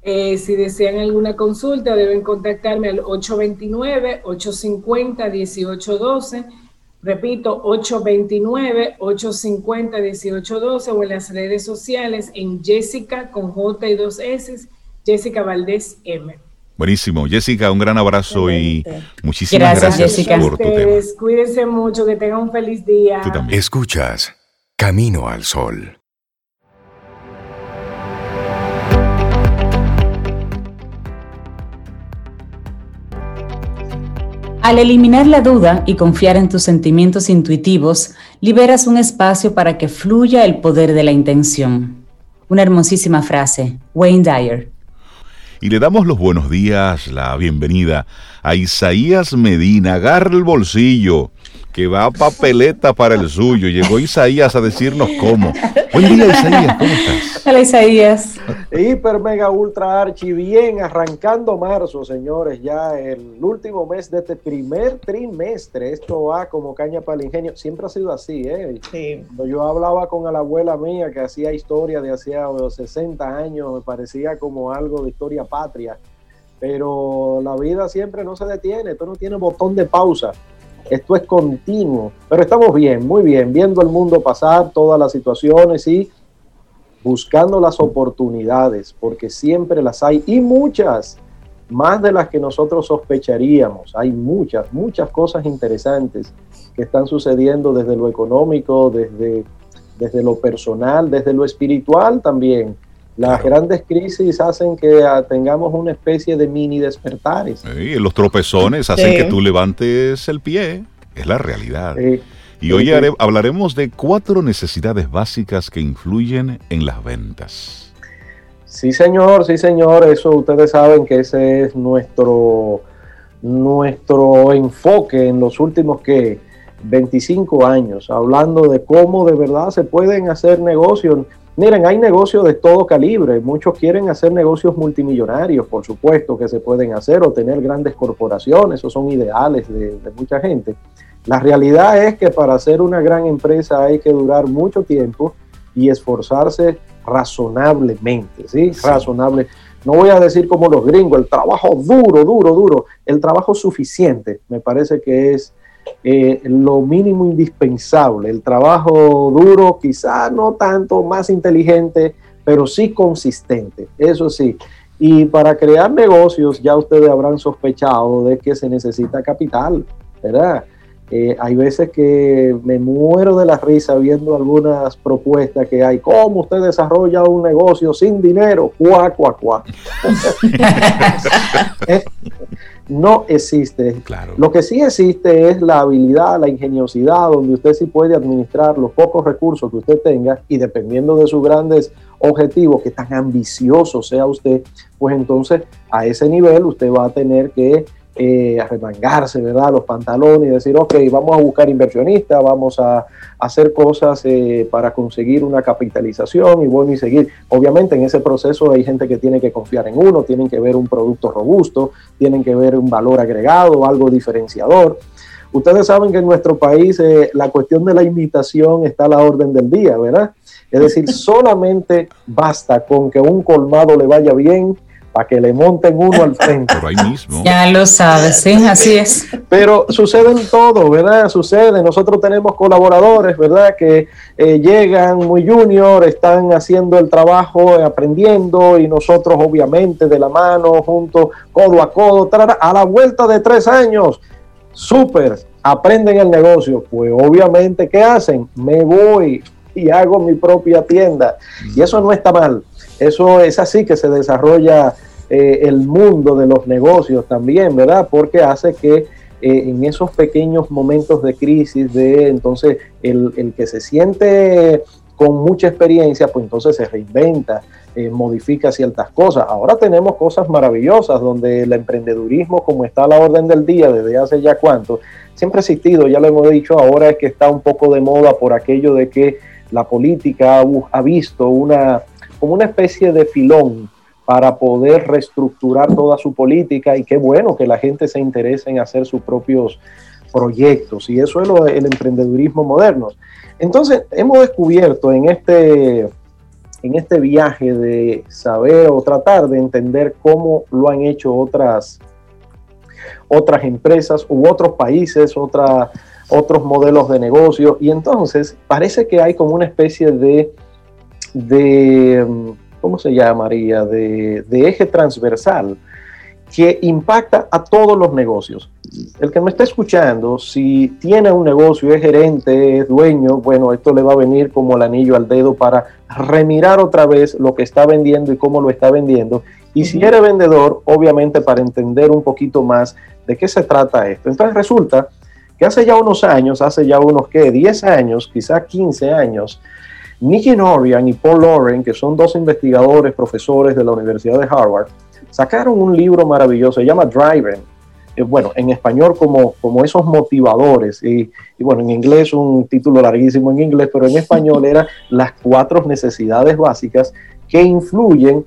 Eh, si desean alguna consulta, deben contactarme al 829-850-1812. Repito, 829-850-1812 o en las redes sociales en Jessica con J y dos S, Jessica Valdés M. Buenísimo. Jessica, un gran abrazo y muchísimas gracias, Jessica. por tu tema. Cuídense mucho, que tengan un feliz día. Tú también. Escuchas Camino al Sol. Al eliminar la duda y confiar en tus sentimientos intuitivos, liberas un espacio para que fluya el poder de la intención. Una hermosísima frase, Wayne Dyer. Y le damos los buenos días, la bienvenida a Isaías Medina. Agarra el bolsillo, que va a papeleta para el suyo. Llegó Isaías a decirnos cómo. Buen día, Isaías, ¿cómo estás? Hola, Isaías. Hiper, mega, ultra, archi, bien, arrancando marzo, señores, ya el último mes de este primer trimestre. Esto va como caña para el ingenio. Siempre ha sido así, ¿eh? Sí. Cuando yo hablaba con la abuela mía que hacía historia de hacía 60 años, me parecía como algo de historia patria. Pero la vida siempre no se detiene, esto no tiene botón de pausa. Esto es continuo, pero estamos bien, muy bien, viendo el mundo pasar, todas las situaciones y buscando las oportunidades, porque siempre las hay y muchas, más de las que nosotros sospecharíamos. Hay muchas, muchas cosas interesantes que están sucediendo desde lo económico, desde, desde lo personal, desde lo espiritual también. Las grandes crisis hacen que ah, tengamos una especie de mini despertares. Sí, los tropezones hacen que tú levantes el pie, es la realidad. y hoy hablaremos de cuatro necesidades básicas que influyen en las ventas. Sí, señor, sí, señor, eso ustedes saben que ese es nuestro, nuestro enfoque en los últimos que 25 años, hablando de cómo de verdad se pueden hacer negocios Miren, hay negocios de todo calibre. Muchos quieren hacer negocios multimillonarios, por supuesto que se pueden hacer, o tener grandes corporaciones, esos son ideales de, mucha gente. La realidad es que para hacer una gran empresa hay que durar mucho tiempo y esforzarse razonablemente, ¿sí? Razonable. No voy a decir como los gringos, el trabajo duro, duro, duro. El trabajo suficiente me parece que es eh, lo mínimo indispensable, el trabajo duro, quizá no tanto más inteligente, pero sí consistente, eso sí. Y para crear negocios ya ustedes habrán sospechado de que se necesita capital, ¿verdad? Eh, hay veces que me muero de la risa viendo algunas propuestas que hay. ¿Cómo usted desarrolla un negocio sin dinero? Cuá, cuá, cuá. Eh, no existe. Claro. Lo que sí existe es la habilidad, la ingeniosidad, donde usted sí puede administrar los pocos recursos que usted tenga y dependiendo de sus grandes objetivos, que tan ambicioso sea usted, pues entonces a ese nivel usted va a tener que eh, arremangarse, ¿verdad? Los pantalones y decir, ok, vamos a buscar inversionistas, vamos a, hacer cosas eh, para conseguir una capitalización y bueno, y seguir. Obviamente en ese proceso hay gente que tiene que confiar en uno, tienen que ver un producto robusto, tienen que ver un valor agregado, algo diferenciador. Ustedes saben que en nuestro país eh, la cuestión de la imitación está a la orden del día, ¿verdad? Es decir, solamente basta con que un colmado le vaya bien, para que le monten uno al frente. Pero ahí mismo. Ya lo sabes, sí, así es. Pero sucede en todo, ¿verdad? Sucede. Nosotros tenemos colaboradores, ¿verdad? Que eh, llegan muy junior, están haciendo el trabajo, eh, aprendiendo, y nosotros obviamente de la mano, juntos, codo a codo, a la vuelta de tres años, súper, aprenden el negocio. Pues obviamente, ¿qué hacen? Me voy y hago mi propia tienda. Y eso no está mal eso es así que se desarrolla eh, el mundo de los negocios también, ¿verdad? Porque hace que eh, en esos pequeños momentos de crisis, de entonces el, que se siente con mucha experiencia, pues entonces se reinventa, eh, modifica ciertas cosas. Ahora tenemos cosas maravillosas donde el emprendedurismo, como está a la orden del día desde hace ya cuánto, siempre ha existido, ya lo hemos dicho, ahora es que está un poco de moda por aquello de que la política ha visto una como una especie de filón para poder reestructurar toda su política y qué bueno que la gente se interese en hacer sus propios proyectos y eso es lo, el emprendedurismo moderno. Entonces, hemos descubierto en este, en este viaje de saber o tratar de entender cómo lo han hecho otras, otras empresas u otros países, otros modelos de negocio. Y entonces parece que hay como una especie de, de ¿cómo se llamaría? De, de eje transversal que impacta a todos los negocios. El que me está escuchando, si tiene un negocio, es gerente, es dueño, bueno, esto le va a venir como el anillo al dedo para remirar otra vez lo que está vendiendo y cómo lo está vendiendo. Y si eres vendedor, obviamente para entender un poquito más de qué se trata esto. Entonces resulta que hace ya unos años, hace ya unos, ¿qué? 10 años, quizá 15 años, Nicky Norian y Paul Loren, que son dos investigadores, profesores de la Universidad de Harvard, sacaron un libro maravilloso, se llama Driving. Eh, bueno, en español como, como esos motivadores, y, bueno, en inglés un título larguísimo en inglés, pero en español era las cuatro necesidades básicas que influyen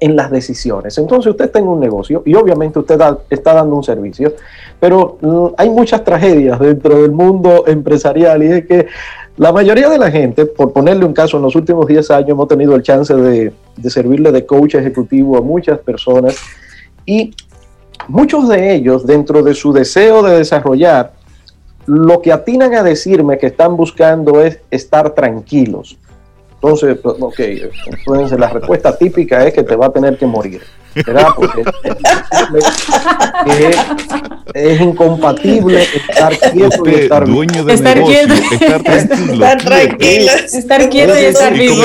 en las decisiones. Entonces usted tiene un negocio y obviamente usted está dando un servicio, pero mm, hay muchas tragedias dentro del mundo empresarial y es que la mayoría de la gente, por ponerle un caso, en los últimos 10 años hemos tenido el chance de, servirle de coach ejecutivo a muchas personas y muchos de ellos, dentro de su deseo de desarrollar, lo que atinan a decirme que están buscando es estar tranquilos. Entonces, ok, entonces la respuesta típica es que te va a tener que morir. ¿Verdad? Porque es, incompatible estar quieto y estar dueño de estar negocio, quieto. estar tranquilo, estar tranquilo, estar quieto y estar vivo.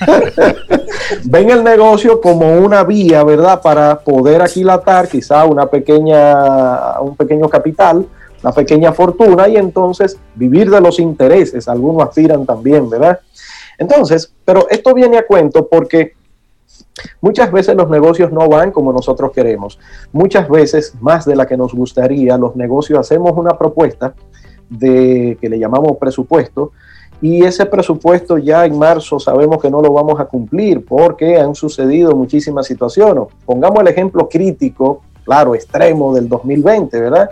Ven el negocio como una vía, ¿verdad? Para poder aquilatar quizá una pequeña, un pequeño capital, una pequeña fortuna y entonces vivir de los intereses. Algunos aspiran también, ¿verdad? Entonces, pero esto viene a cuento porque Muchas veces los negocios no van como nosotros queremos. Muchas veces, más de la que nos gustaría, los negocios hacemos una propuesta de que le llamamos presupuesto y ese presupuesto ya en marzo sabemos que no lo vamos a cumplir porque han sucedido muchísimas situaciones. Pongamos el ejemplo crítico, claro, extremo del 2020, ¿verdad?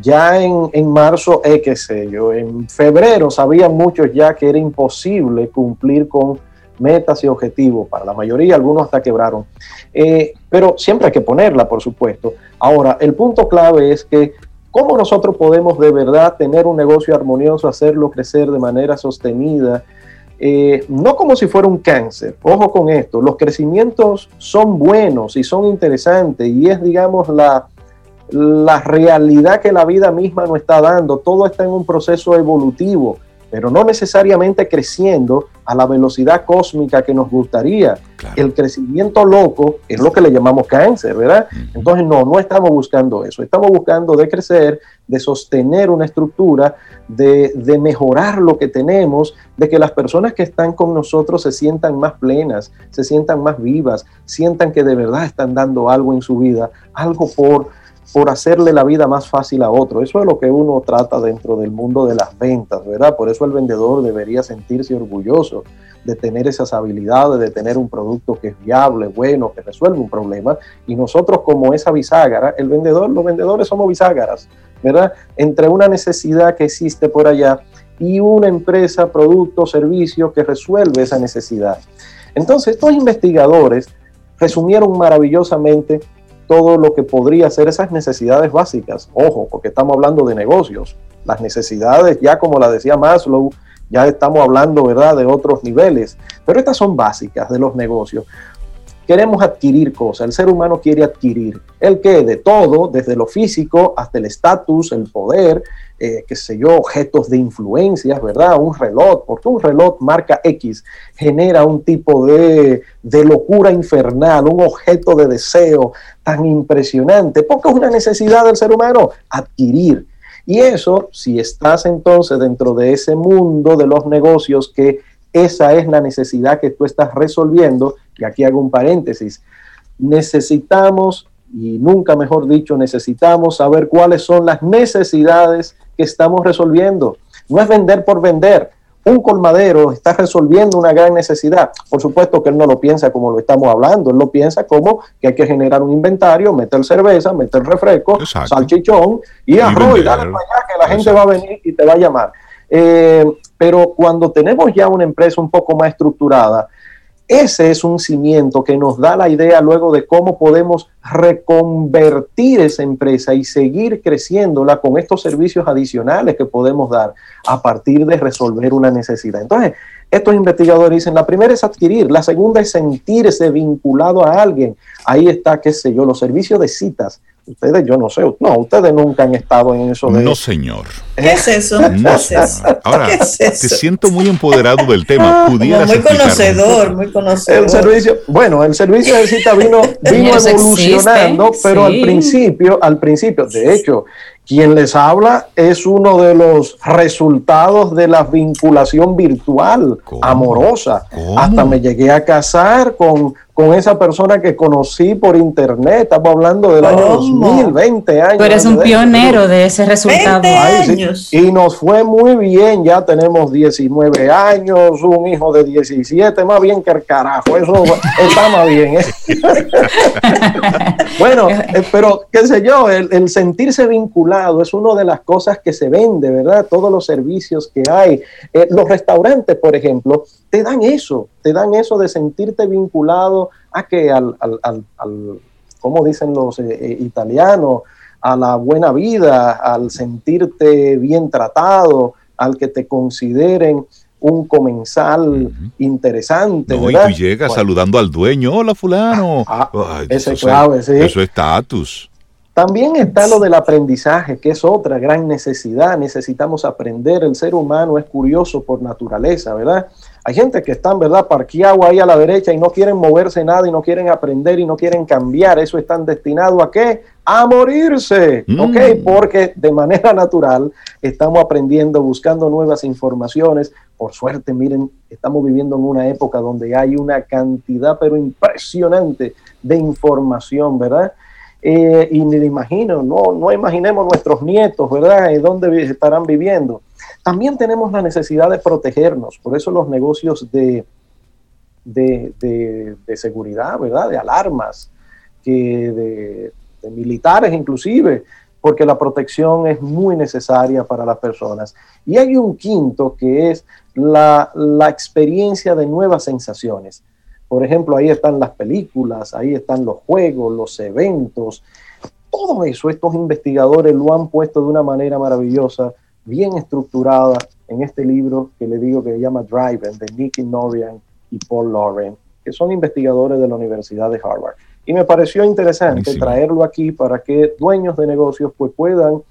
Ya en, en marzo, eh, qué sé yo, en febrero sabían muchos ya que era imposible cumplir con metas y objetivos. Para la mayoría, algunos hasta quebraron. Eh, pero siempre hay que ponerla, por supuesto. Ahora, el punto clave es que cómo nosotros podemos de verdad tener un negocio armonioso, hacerlo crecer de manera sostenida, eh, no como si fuera un cáncer. Ojo con esto, los crecimientos son buenos y son interesantes y es, digamos, la, la realidad que la vida misma nos está dando. Todo está en un proceso evolutivo pero no necesariamente creciendo a la velocidad cósmica que nos gustaría. El crecimiento loco es lo que le llamamos cáncer, ¿verdad? Entonces, no, no estamos buscando eso. Estamos buscando de crecer, de sostener una estructura, de, de mejorar lo que tenemos, de que las personas que están con nosotros se sientan más plenas, se sientan más vivas, sientan que de verdad están dando algo en su vida, algo por por hacerle la vida más fácil a otro. Eso es lo que uno trata dentro del mundo de las ventas, ¿verdad? Por eso el vendedor debería sentirse orgulloso de tener esas habilidades, de tener un producto que es viable, bueno, que resuelve un problema. Y nosotros como esa bisagra, el vendedor, los vendedores somos biságaras, ¿verdad? Entre una necesidad que existe por allá y una empresa, producto, servicio que resuelve esa necesidad. Entonces, estos investigadores resumieron maravillosamente todo lo que podría ser esas necesidades básicas. Ojo, porque estamos hablando de negocios. Las necesidades, ya como la decía Maslow, ya estamos hablando, ¿verdad?, de otros niveles. Pero estas son básicas de los negocios. Queremos adquirir cosas, el ser humano quiere adquirir. ¿El qué? De todo, desde lo físico hasta el estatus, el poder, eh, qué sé yo, objetos de influencias, ¿verdad? Un reloj, porque un reloj marca X genera un tipo de, de locura infernal, un objeto de deseo tan impresionante, porque es una necesidad del ser humano adquirir. Y eso, si estás entonces dentro de ese mundo de los negocios que esa es la necesidad que tú estás resolviendo, y aquí hago un paréntesis, necesitamos, y nunca mejor dicho, necesitamos saber cuáles son las necesidades que estamos resolviendo. No es vender por vender. un colmadero está resolviendo una gran necesidad. Por supuesto que él no lo piensa como lo estamos hablando, él lo piensa como que hay que generar un inventario, meter cerveza, meter refresco, Exacto. salchichón y arroz y dale para allá que la gente va a venir y te va a llamar. Eh, pero cuando tenemos ya una empresa un poco más estructurada, ese es un cimiento que nos da la idea luego de cómo podemos reconvertir esa empresa y seguir creciéndola con estos servicios adicionales que podemos dar a partir de resolver una necesidad. Entonces, estos investigadores dicen, la primera es adquirir, la segunda es sentirse vinculado a alguien. Ahí está, qué sé yo, los servicios de citas. Ustedes, yo no sé, no, ustedes nunca han estado en eso de... No, señor. ¿Qué es eso? ¿Qué No, es eso? señor. Ahora, ¿Qué es te siento muy empoderado del tema. Como ¿Pudieras muy explicarme? conocedor, muy conocedor. El servicio, bueno, el servicio de cita vino, vino evolucionando, existe, pero sí. al principio, al principio, de hecho, quien les habla es uno de los resultados de la vinculación virtual, ¿Cómo? amorosa. ¿Cómo? Hasta me llegué a casar con, con esa persona que conocí por internet. Estamos hablando del año ¿Cómo? 2000, 20 años. Tú eres un pionero de ese resultado. 20 Ay, sí. años. Y nos fue muy bien, ya tenemos 19 años, un hijo de 17, más bien que el carajo, eso está más bien. ¿eh? bueno, eh, pero qué sé yo, el, el sentirse vinculado es una de las cosas que se vende, ¿verdad? Todos los servicios que hay. Eh, los restaurantes, por ejemplo, te dan eso, te dan eso de sentirte vinculado a que al, al, al, al ¿cómo dicen los eh, eh, italianos? a la buena vida, al sentirte bien tratado, al que te consideren un comensal interesante. No, y tú llegas Bueno, saludando al dueño. Hola, fulano. Ah, Ay, ese eso clave, sí. Eso es estatus. También está lo del aprendizaje, que es otra gran necesidad. Necesitamos aprender. El ser humano es curioso por naturaleza, ¿verdad? Hay gente que están, ¿verdad?, parqueado ahí a la derecha y no quieren moverse nada y no quieren aprender y no quieren cambiar. Eso están destinados a qué? A morirse, Mm. ¿ok? Porque de manera natural estamos aprendiendo, buscando nuevas informaciones. Por suerte, miren, estamos viviendo en una época donde hay una cantidad, pero impresionante, de información, ¿verdad? Eh, y ni me imagino, no, no imaginemos nuestros nietos, ¿verdad? ¿Y dónde estarán viviendo? También tenemos la necesidad de protegernos, por eso los negocios de, de, de- seguridad, ¿verdad? De alarmas, que de, de militares inclusive, porque la protección es muy necesaria para las personas. Y hay un quinto que es la, la experiencia de nuevas sensaciones. Por ejemplo, ahí están las películas, ahí están los juegos, los eventos. Todo eso estos investigadores lo han puesto de una manera maravillosa, bien estructurada en este libro que le digo que se llama Driven, de Nicky Norian y Paul Lauren, que son investigadores de la Universidad de Harvard. Y me pareció interesante Buenísimo. traerlo aquí para que dueños de negocios pues puedan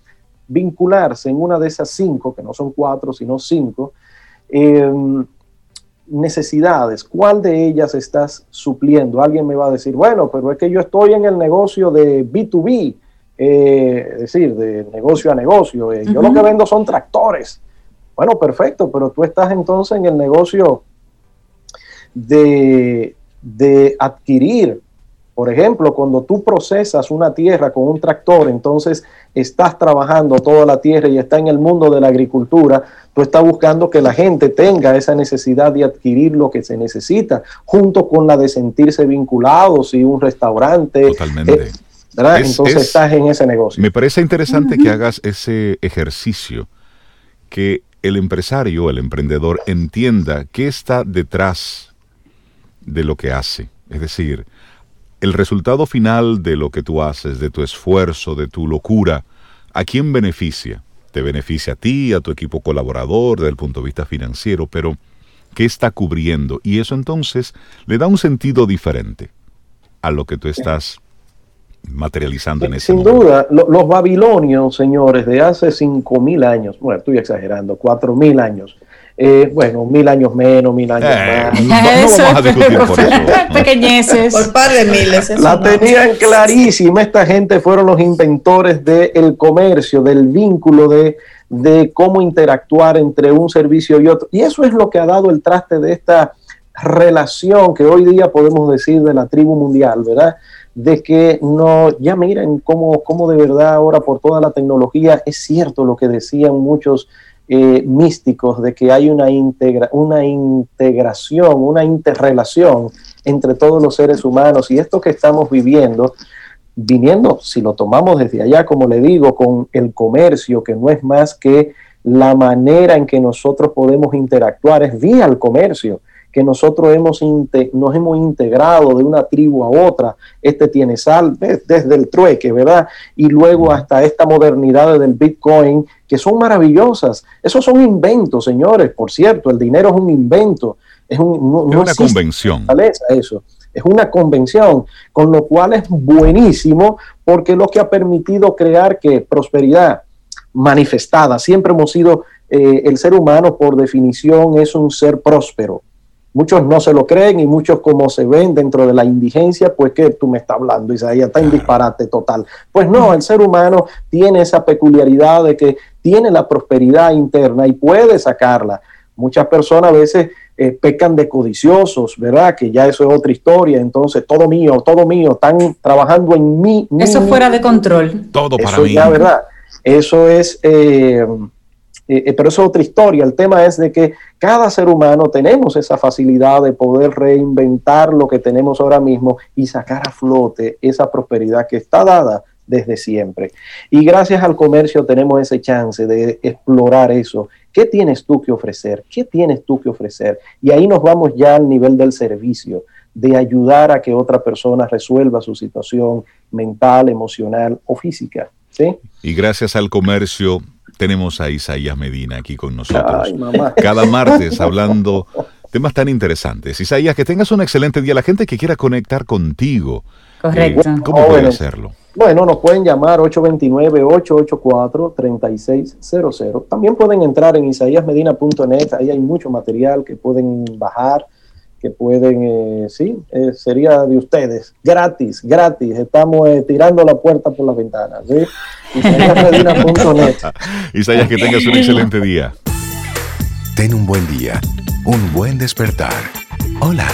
vincularse en una de esas cinco, que no son cuatro, sino cinco, eh, necesidades, ¿cuál de ellas estás supliendo? Alguien me va a decir, bueno, pero es que yo estoy en el negocio de B2B, eh, es decir, de negocio a negocio, eh, yo lo que vendo son tractores. Bueno, perfecto, pero tú estás entonces en el negocio de, de adquirir. Por ejemplo, cuando tú procesas una tierra con un tractor, entonces estás trabajando toda la tierra y está en el mundo de la agricultura, tú estás buscando que la gente tenga esa necesidad de adquirir lo que se necesita, junto con la de sentirse vinculados y un restaurante, Totalmente. eh, ¿verdad? Es- entonces es- estás en ese negocio. Me parece interesante que hagas ese ejercicio, que el empresario, el emprendedor, entienda qué está detrás de lo que hace. Es decir, el resultado final de lo que tú haces, de tu esfuerzo, de tu locura, ¿a quién beneficia? Te beneficia a ti, a tu equipo colaborador, desde el punto de vista financiero, pero ¿qué está cubriendo? Y eso entonces le da un sentido diferente a lo que tú estás materializando en ese Sin momento. duda, lo- los babilonios, señores, de hace 5.000 años, bueno, estoy exagerando, 4.000 años, eh, bueno, mil años menos, mil años Eh, más. no, no vamos a discutir por eso. ¿no? Pequeñeces. Por par de miles. La no. tenían clarísima. Esta gente fueron los inventores del comercio, del vínculo, de, de cómo interactuar entre un servicio y otro. Y eso es lo que ha dado el traste de esta relación que hoy día podemos decir de la tribu mundial, ¿verdad? De que no, ya miren cómo, cómo de verdad ahora por toda la tecnología es cierto lo que decían muchos eh, místicos de que hay una, integra una integración, una interrelación entre todos los seres humanos y esto que estamos viviendo, viniendo, si lo tomamos desde allá, como le digo, con el comercio, que no es más que la manera en que nosotros podemos interactuar, es vía el comercio que nosotros hemos nos hemos integrado de una tribu a otra. Este tiene sal desde el trueque, ¿verdad? Y luego hasta esta modernidad del Bitcoin, que son maravillosas. Esos son inventos, señores. Por cierto, el dinero es un invento. Es, una convención. Eso. Es una convención, con lo cual es buenísimo porque lo que ha permitido crear que prosperidad manifestada, siempre hemos sido, eh, el ser humano por definición es un ser próspero. Muchos no se lo creen y muchos como se ven dentro de la indigencia, pues que tú me estás hablando, Isaías, está en disparate total. Pues no, el ser humano tiene esa peculiaridad de que tiene la prosperidad interna y puede sacarla. Muchas personas a veces eh, pecan de codiciosos, ¿verdad? Que ya eso es otra historia. Entonces, todo mío, todo mío, están trabajando en mí. Eso fuera de control. Todo para mí. Ya, ¿verdad? Eso es, eh, eh, pero eso es otra historia. El tema es de que cada ser humano tenemos esa facilidad de poder reinventar lo que tenemos ahora mismo y sacar a flote esa prosperidad que está dada desde siempre. Y gracias al comercio tenemos ese chance de explorar eso. ¿Qué tienes tú que ofrecer? ¿Qué tienes tú que ofrecer? Y ahí nos vamos ya al nivel del servicio, de ayudar a que otra persona resuelva su situación mental, emocional o física. ¿sí? Y gracias al comercio tenemos a Isaías Medina aquí con nosotros. Cada martes hablando temas tan interesantes. Isaías, que tengas un excelente día. La gente que quiera conectar contigo, Correcto. Eh, ¿cómo puede hacerlo? Bueno, nos pueden llamar 829-884-3600. También pueden entrar en isaíasmedina.net, ahí hay mucho material que pueden bajar, que pueden, eh, sí, eh, sería de ustedes, gratis, gratis. Estamos eh, tirando la puerta por la ventana. ¿sí? Isaías, que tengas un excelente día. Ten un buen día, un buen despertar. Hola.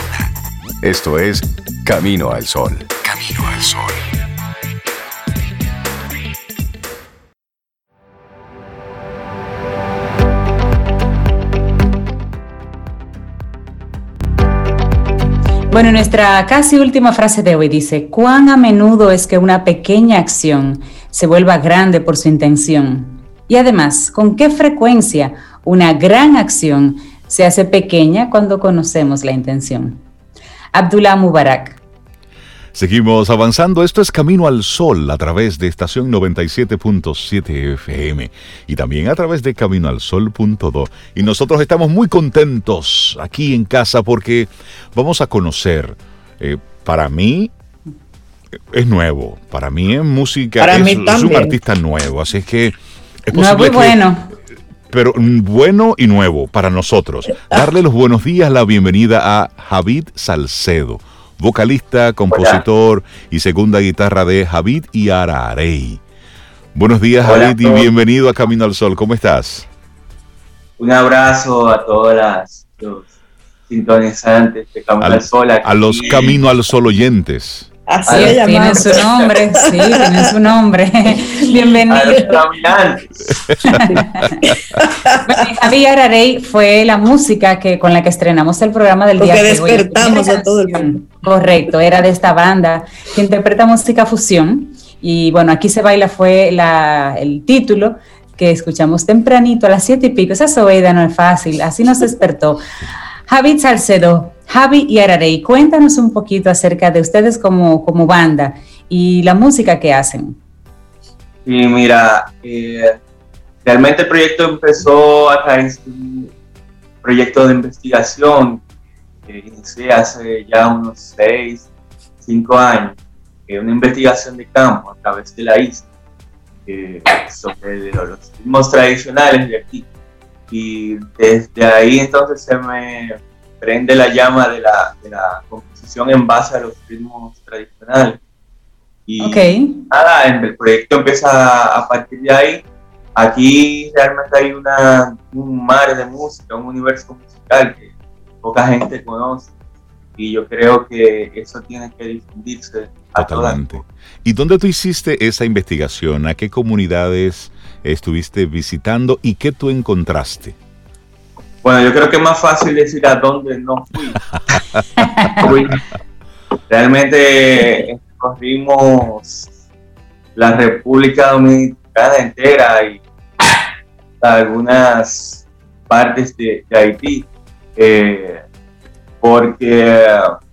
Esto es Camino al Sol. Camino al Sol. Bueno, nuestra casi última frase de hoy dice, ¿cuán a menudo es que una pequeña acción se vuelva grande por su intención? Y además, ¿con qué frecuencia una gran acción se hace pequeña cuando conocemos la intención? Abdullah Mubarak. Seguimos avanzando. Esto es Camino al Sol a través de estación 97.7 FM y también a través de caminoalsol.do. Y nosotros estamos muy contentos aquí en casa porque vamos a conocer, eh, para mí, es nuevo. Para mí es música, Para es, mí es un artista nuevo. Así es que es Nuevo y que- bueno. pero bueno y nuevo para nosotros. Darle los buenos días, la bienvenida a Javid Salcedo, vocalista, compositor y segunda guitarra de Javid y Ararey. Buenos días, Hola Javid, y bienvenido a Camino al Sol. ¿Cómo estás? Un abrazo a todas las los sintonizantes de Camino Al- al Sol. aquí. A los Camino al Sol oyentes. Así Tienen llamamos. su nombre, sí, tienen su nombre. A los Bienvenido. caminantes. Bueno, y Javi Ararey fue la música que con la que estrenamos el programa del día Porque de hoy. despertamos a todo el mundo. Correcto, era de esta banda que interpreta música fusión. Y bueno, aquí se baila fue el título que escuchamos tempranito a las siete y pico. Esa soeda no es fácil, así nos despertó. Javi Salcedo, Javi y Ararey, cuéntanos un poquito acerca de ustedes como, como banda y la música que hacen. Y mira, eh, realmente el proyecto empezó a través un proyecto de investigación que inicié hace ya unos 6, 5 años, eh, una investigación de campo a través de la isla eh, sobre los ritmos tradicionales de aquí. Y desde ahí entonces se me prende la llama de la, de la composición en base a los ritmos tradicionales. Y Ok. nada, el el proyecto empieza a partir de ahí. Aquí realmente hay una, un mar de música, un universo musical que poca gente conoce. Y yo creo que eso tiene que difundirse Totalmente. ¿Y dónde tú hiciste esa investigación? ¿A qué comunidades estuviste visitando y qué tú encontraste. Bueno, yo creo que es más fácil decir a dónde no fui. Fui- Realmente corrimos la República Dominicana entera y algunas partes de, de Haití. Eh, porque,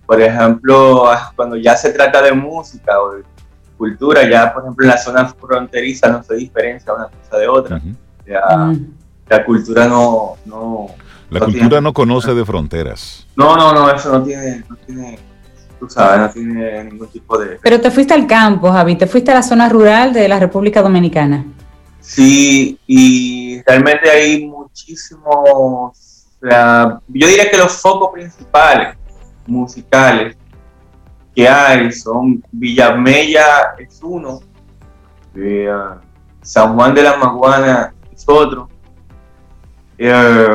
por ejemplo, cuando ya se trata de música o de cultura, ya por ejemplo en las zonas fronterizas no se diferencia una cosa de otra. Ujú. Ya, Mm. la cultura no, no, La no cultura tiene- no conoce de fronteras. no, no, no, eso no tiene, no tiene, tú sabes, no tiene ningún tipo de... Pero te fuiste al campo, Javi, te fuiste a la zona rural de la República Dominicana. Sí, y realmente hay muchísimos, yo diría que los focos principales musicales que hay son Villamella es uno, eh, San Juan de la Maguana es otro, eh,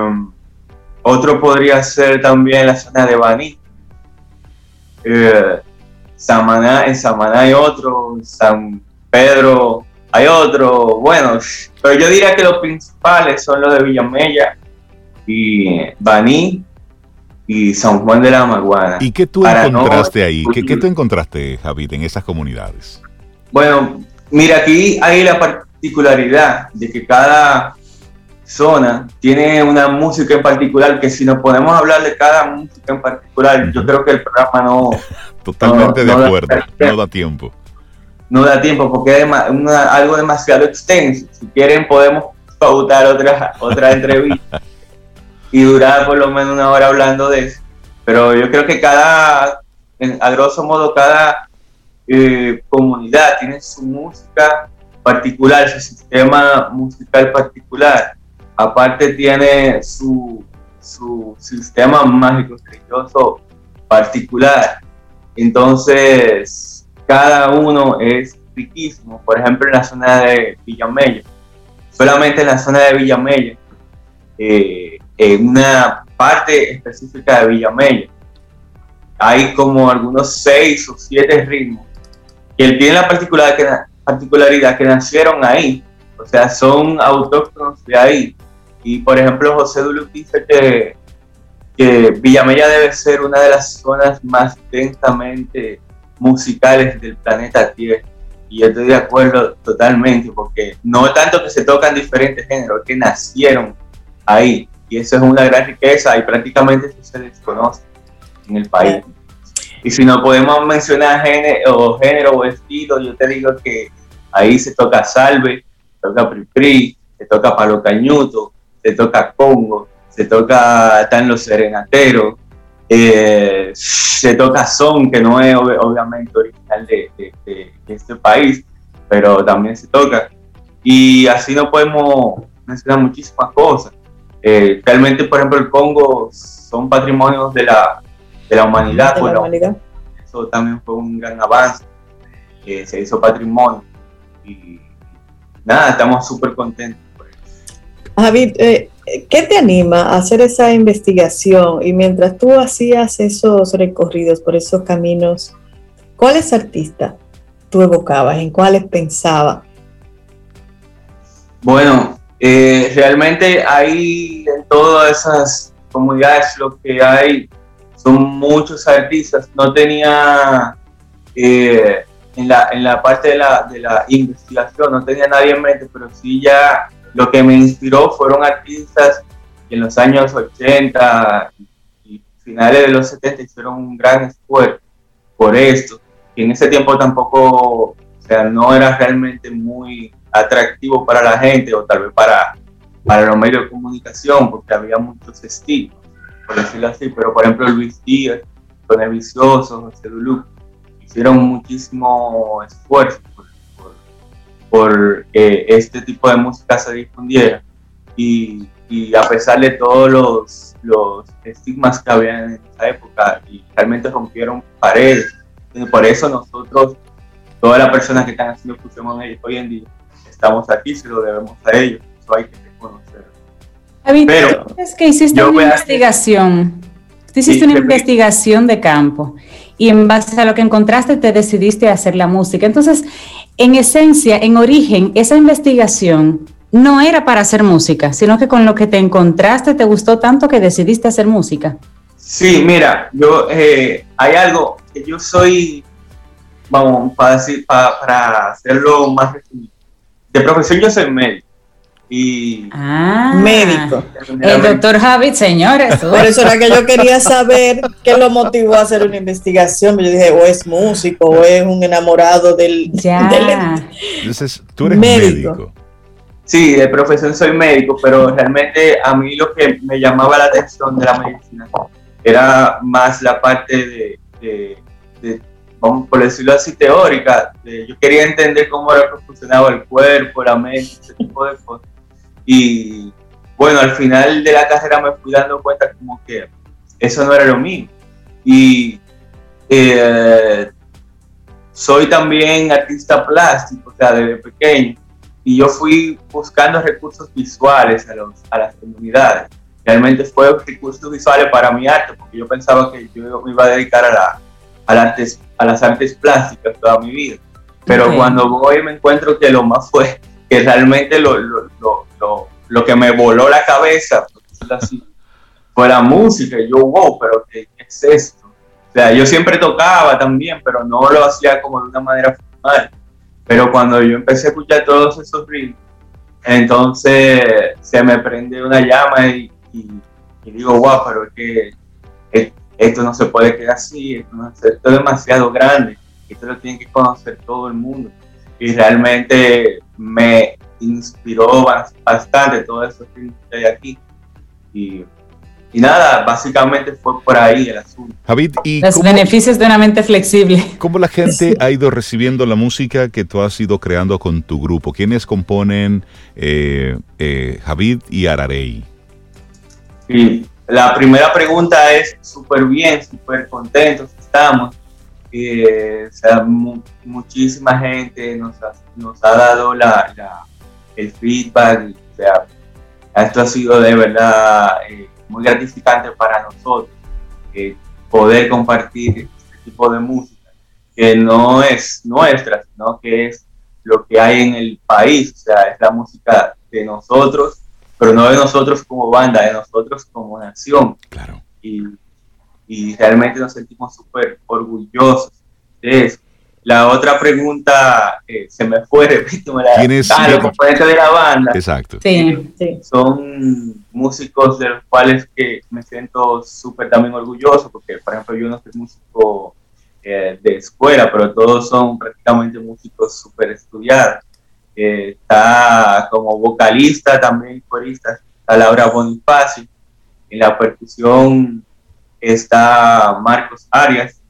otro podría ser también la zona de Baní, eh, Samaná, en Samaná hay otro, San Pedro hay otro, bueno, pero yo diría que los principales son los de Villamella y Baní y San Juan de la Maguana. ¿Y qué tú Para no encontraste ahí? ¿Qué, qué tú encontraste, Javid, en esas comunidades? Bueno, mira, aquí hay la particularidad de que cada zona tiene una música en particular, que si nos podemos hablar de cada música en particular, yo creo que el programa no, Totalmente No, no de da- acuerdo, no da tiempo. no da tiempo porque es una- algo demasiado extenso. Si quieren podemos pautar otra, otra entrevista y durar por lo menos una hora hablando de eso. Pero yo creo que cada, a grosso modo, cada eh, comunidad tiene su música particular, su sistema musical particular. Aparte tiene su, su sistema mágico religioso particular. Entonces, cada uno es riquísimo. Por ejemplo, en la zona de Villamella, solamente en la zona de Villamella, eh, en una parte específica de Villamella, hay como algunos seis o siete ritmos que la particularidad que, na- particularidad que nacieron ahí, o sea, son autóctonos de ahí. Y por ejemplo, José Duluc dice que, que Villamella debe ser una de las zonas más densamente musicales del planeta Tierra. Y yo estoy de acuerdo totalmente, porque no tanto que se tocan diferentes géneros, que nacieron ahí. Y eso es una gran riqueza y prácticamente eso se desconoce en el país. Y si no podemos mencionar género o, género o estilo, yo te digo que ahí se toca salve, se toca pri se toca palo cañuto, se toca congo, se toca, están los serenateros, eh, se toca son, que no es ob- obviamente original de, de- de- de este país, pero también se toca. Y así no podemos mencionar muchísimas cosas. Eh, realmente, por ejemplo, el Congo son patrimonios de la, de la humanidad. de la bueno, humanidad. eso también fue un gran avance, que se hizo patrimonio. Y nada, estamos súper contentos. eso. Javid, eh, ¿qué te anima a hacer esa investigación? Y mientras tú hacías esos recorridos por esos caminos, ¿cuáles artistas tú evocabas? ¿En cuáles pensabas? Bueno, eh, realmente ahí en todas esas comunidades lo que hay son muchos artistas. No tenía eh, en, la, en la parte de la, de la investigación, no tenía nadie en mente, pero sí ya lo que me inspiró fueron artistas que en los años 80 y finales de los 70 hicieron un gran esfuerzo por esto. Y en ese tiempo tampoco, o sea, no era realmente muy atractivo para la gente o tal vez para, para los medios de comunicación porque había muchos estilos, por decirlo así. Pero por ejemplo Luis Díaz, el Vicioso, José Duluc, hicieron muchísimo esfuerzo por, por, por que este tipo de música se difundiera. Y, y a pesar de todos los, los estigmas que había en esa época, y realmente rompieron paredes. Y por eso nosotros, todas las personas que están haciendo fusión hoy en día, estamos aquí, se lo debemos a ellos. Eso hay que reconocer. Javi, Pero, es que hiciste una a- investigación, tú hiciste Sí, una investigación de campo y en base a lo que encontraste te decidiste a hacer la música. Entonces, en esencia, en origen, esa investigación no era para hacer música, sino que con lo que te encontraste te gustó tanto que decidiste hacer música. Sí, mira, yo eh, hay algo que yo soy, vamos, para, decir, para, hacerlo más resumido. De profesión yo soy médico. Y ah, médico. El doctor Javid, señores. Por eso era que yo quería saber qué lo motivó a hacer una investigación. Yo dije, o es músico, o es un enamorado del. Ya. Entonces, tú eres médico. Sí, de profesión soy médico, pero realmente a mí lo que me llamaba la atención de la medicina era más la parte de, vamos por decirlo así, teórica. yo quería entender cómo era que funcionaba el cuerpo, la mente, ese tipo de cosas. Y bueno, al final de la carrera me fui dando cuenta como que eso no era lo mío. Y eh, soy también artista plástico, o sea, desde pequeño. Y yo fui buscando recursos visuales a, los, a las comunidades realmente fue recursos visuales para mi arte, porque yo pensaba que yo me iba a dedicar a, la, a, artes, a las artes plásticas toda mi vida. Pero cuando voy me encuentro que lo más fue, que realmente lo, lo, lo, lo que me voló la cabeza, así, fue la música. Y yo, wow, pero ¿qué, es esto? O sea, yo siempre tocaba también, pero no lo hacía como de una manera formal. Pero cuando yo empecé a escuchar todos esos ritmos, entonces se me prende una llama y, y, digo, wow, pero es que esto no se puede quedar así, esto, es demasiado grande, esto lo tiene que conocer todo el mundo. Y realmente me inspiró bastante todo eso que hay aquí. Y, y, nada, básicamente fue por ahí el asunto. Javid, ¿y Los beneficios de una mente flexible. ¿Cómo la gente ha ido recibiendo la música que tú has ido creando con tu grupo? ¿Quiénes componen eh, eh, Javid y Ararey? Y la primera pregunta es súper bien, súper contentos estamos. Eh, muchísima gente nos ha, nos ha dado la, el feedback. O sea, esto ha sido de verdad eh, muy gratificante para nosotros eh, poder compartir este tipo de música que no es nuestra, sino que es lo que hay en el país. O sea, es la música de nosotros pero no de nosotros como banda, de nosotros como nación. Claro. Y, y realmente nos sentimos súper orgullosos de eso. La otra pregunta eh, se me fue, repito, me la ¿Quién es? Ah, los componentes de la banda. Exacto. Sí, sí. Son músicos de los cuales que me siento súper también orgulloso, porque por ejemplo yo no soy músico eh, de escuela, pero todos son prácticamente músicos súper estudiados está como vocalista también, corista, está Laura Bonifacio. En la percusión está Marcos Arias.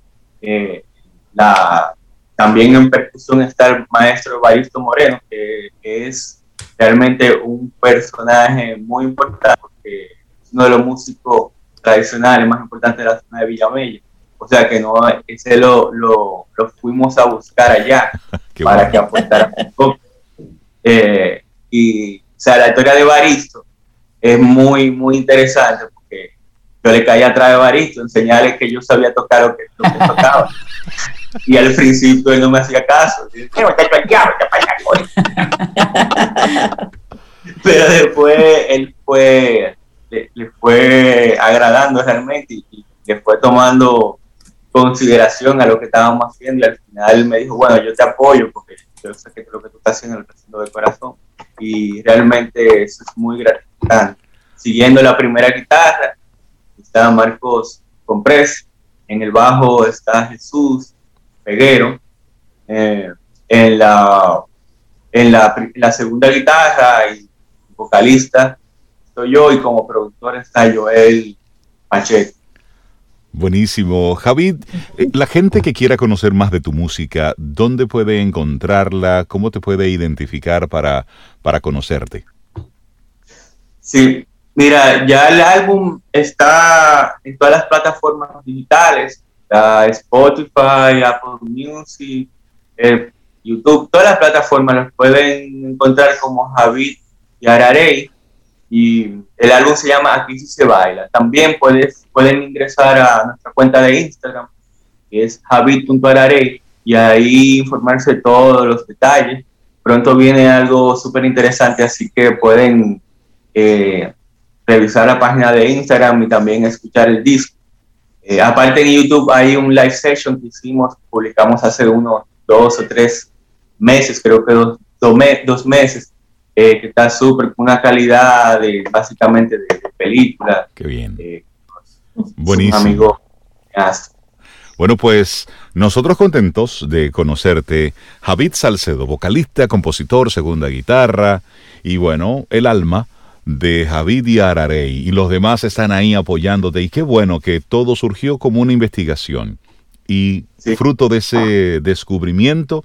Eh, la, también en percusión está el maestro Baristo Moreno, que, es realmente un personaje muy importante, porque es uno de los músicos tradicionales más importantes de la zona de Villamella. O sea que no, ese lo, lo, fuimos a buscar allá para que aportara un poco. Eh, y, o sea, la historia de Baristo es muy, muy interesante porque yo le caí atrás de Baristo, enseñarle que yo sabía tocar lo que, tocaba. y al principio él no me hacía caso. Pero después él fue, le, fue agradando realmente y, le fue tomando consideración a lo que estábamos haciendo y al final me dijo, bueno, yo te apoyo porque sé que lo que tú estás haciendo estás haciendo de corazón y realmente eso es muy gratificante. Siguiendo la primera guitarra está Marcos Comprés, en el bajo está Jesús Peguero, eh, en, la, en, la, segunda guitarra y vocalista estoy yo y como productor está Joel Pacheco. Buenísimo. Javid, eh, la gente que quiera conocer más de tu música, ¿dónde puede encontrarla? ¿Cómo te puede identificar para, para conocerte? Sí, mira, ya el álbum está en todas las plataformas digitales, Spotify, Apple Music, eh, YouTube, todas las plataformas las pueden encontrar como Javid y Ararey y el álbum se llama Aquí sí se baila. También puedes, pueden ingresar a nuestra cuenta de Instagram, que es javid.ararey, y ahí informarse de todos los detalles pronto viene algo súper interesante, así que pueden eh, revisar la página de Instagram y también escuchar el disco. Eh, aparte en YouTube hay un live session que hicimos, publicamos hace unos dos o tres meses, creo que dos, dos, meses, eh, que está súper, con una calidad de básicamente de, película. Qué bien. Eh, Buenísimo. amigo. Bueno, pues nosotros contentos de conocerte. Javid Salcedo, vocalista, compositor, segunda guitarra y bueno, el alma de Javid y Ararey. Y los demás están ahí apoyándote. Y qué bueno que todo surgió como una investigación. Y fruto de ese descubrimiento,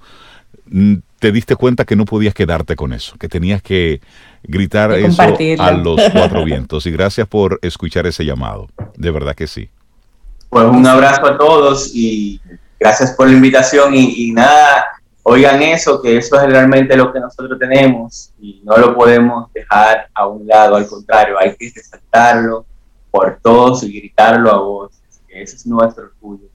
mm, te diste cuenta que no podías quedarte con eso, que tenías que gritar eso a los cuatro vientos. Y gracias por escuchar ese llamado. De verdad que sí. Pues un abrazo a todos y gracias por la invitación y, nada, oigan eso, que eso es realmente lo que nosotros tenemos y no lo podemos dejar a un lado, al contrario, hay que resaltarlo por todos y gritarlo a voz, ese es nuestro orgullo.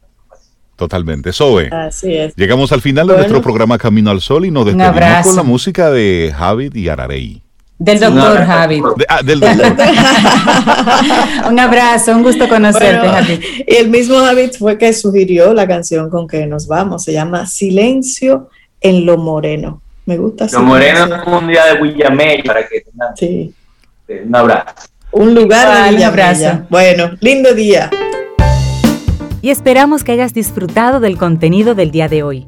Totalmente. Zoe. Así es. Llegamos al final de nuestro programa Camino al Sol y nos despedimos con la música de Javid y Ararey. Del doctor Javid. ah, del doctor. un abrazo, un gusto conocerte, Javid. Y el mismo Javid fue que sugirió la canción con que nos vamos. Se llama Silencio en lo Moreno. Me gusta. Lo Moreno es un día de Villamella para que tengan sí. un abrazo. Un lugar de Un abrazo. Bueno, lindo día. Y esperamos que hayas disfrutado del contenido del día de hoy.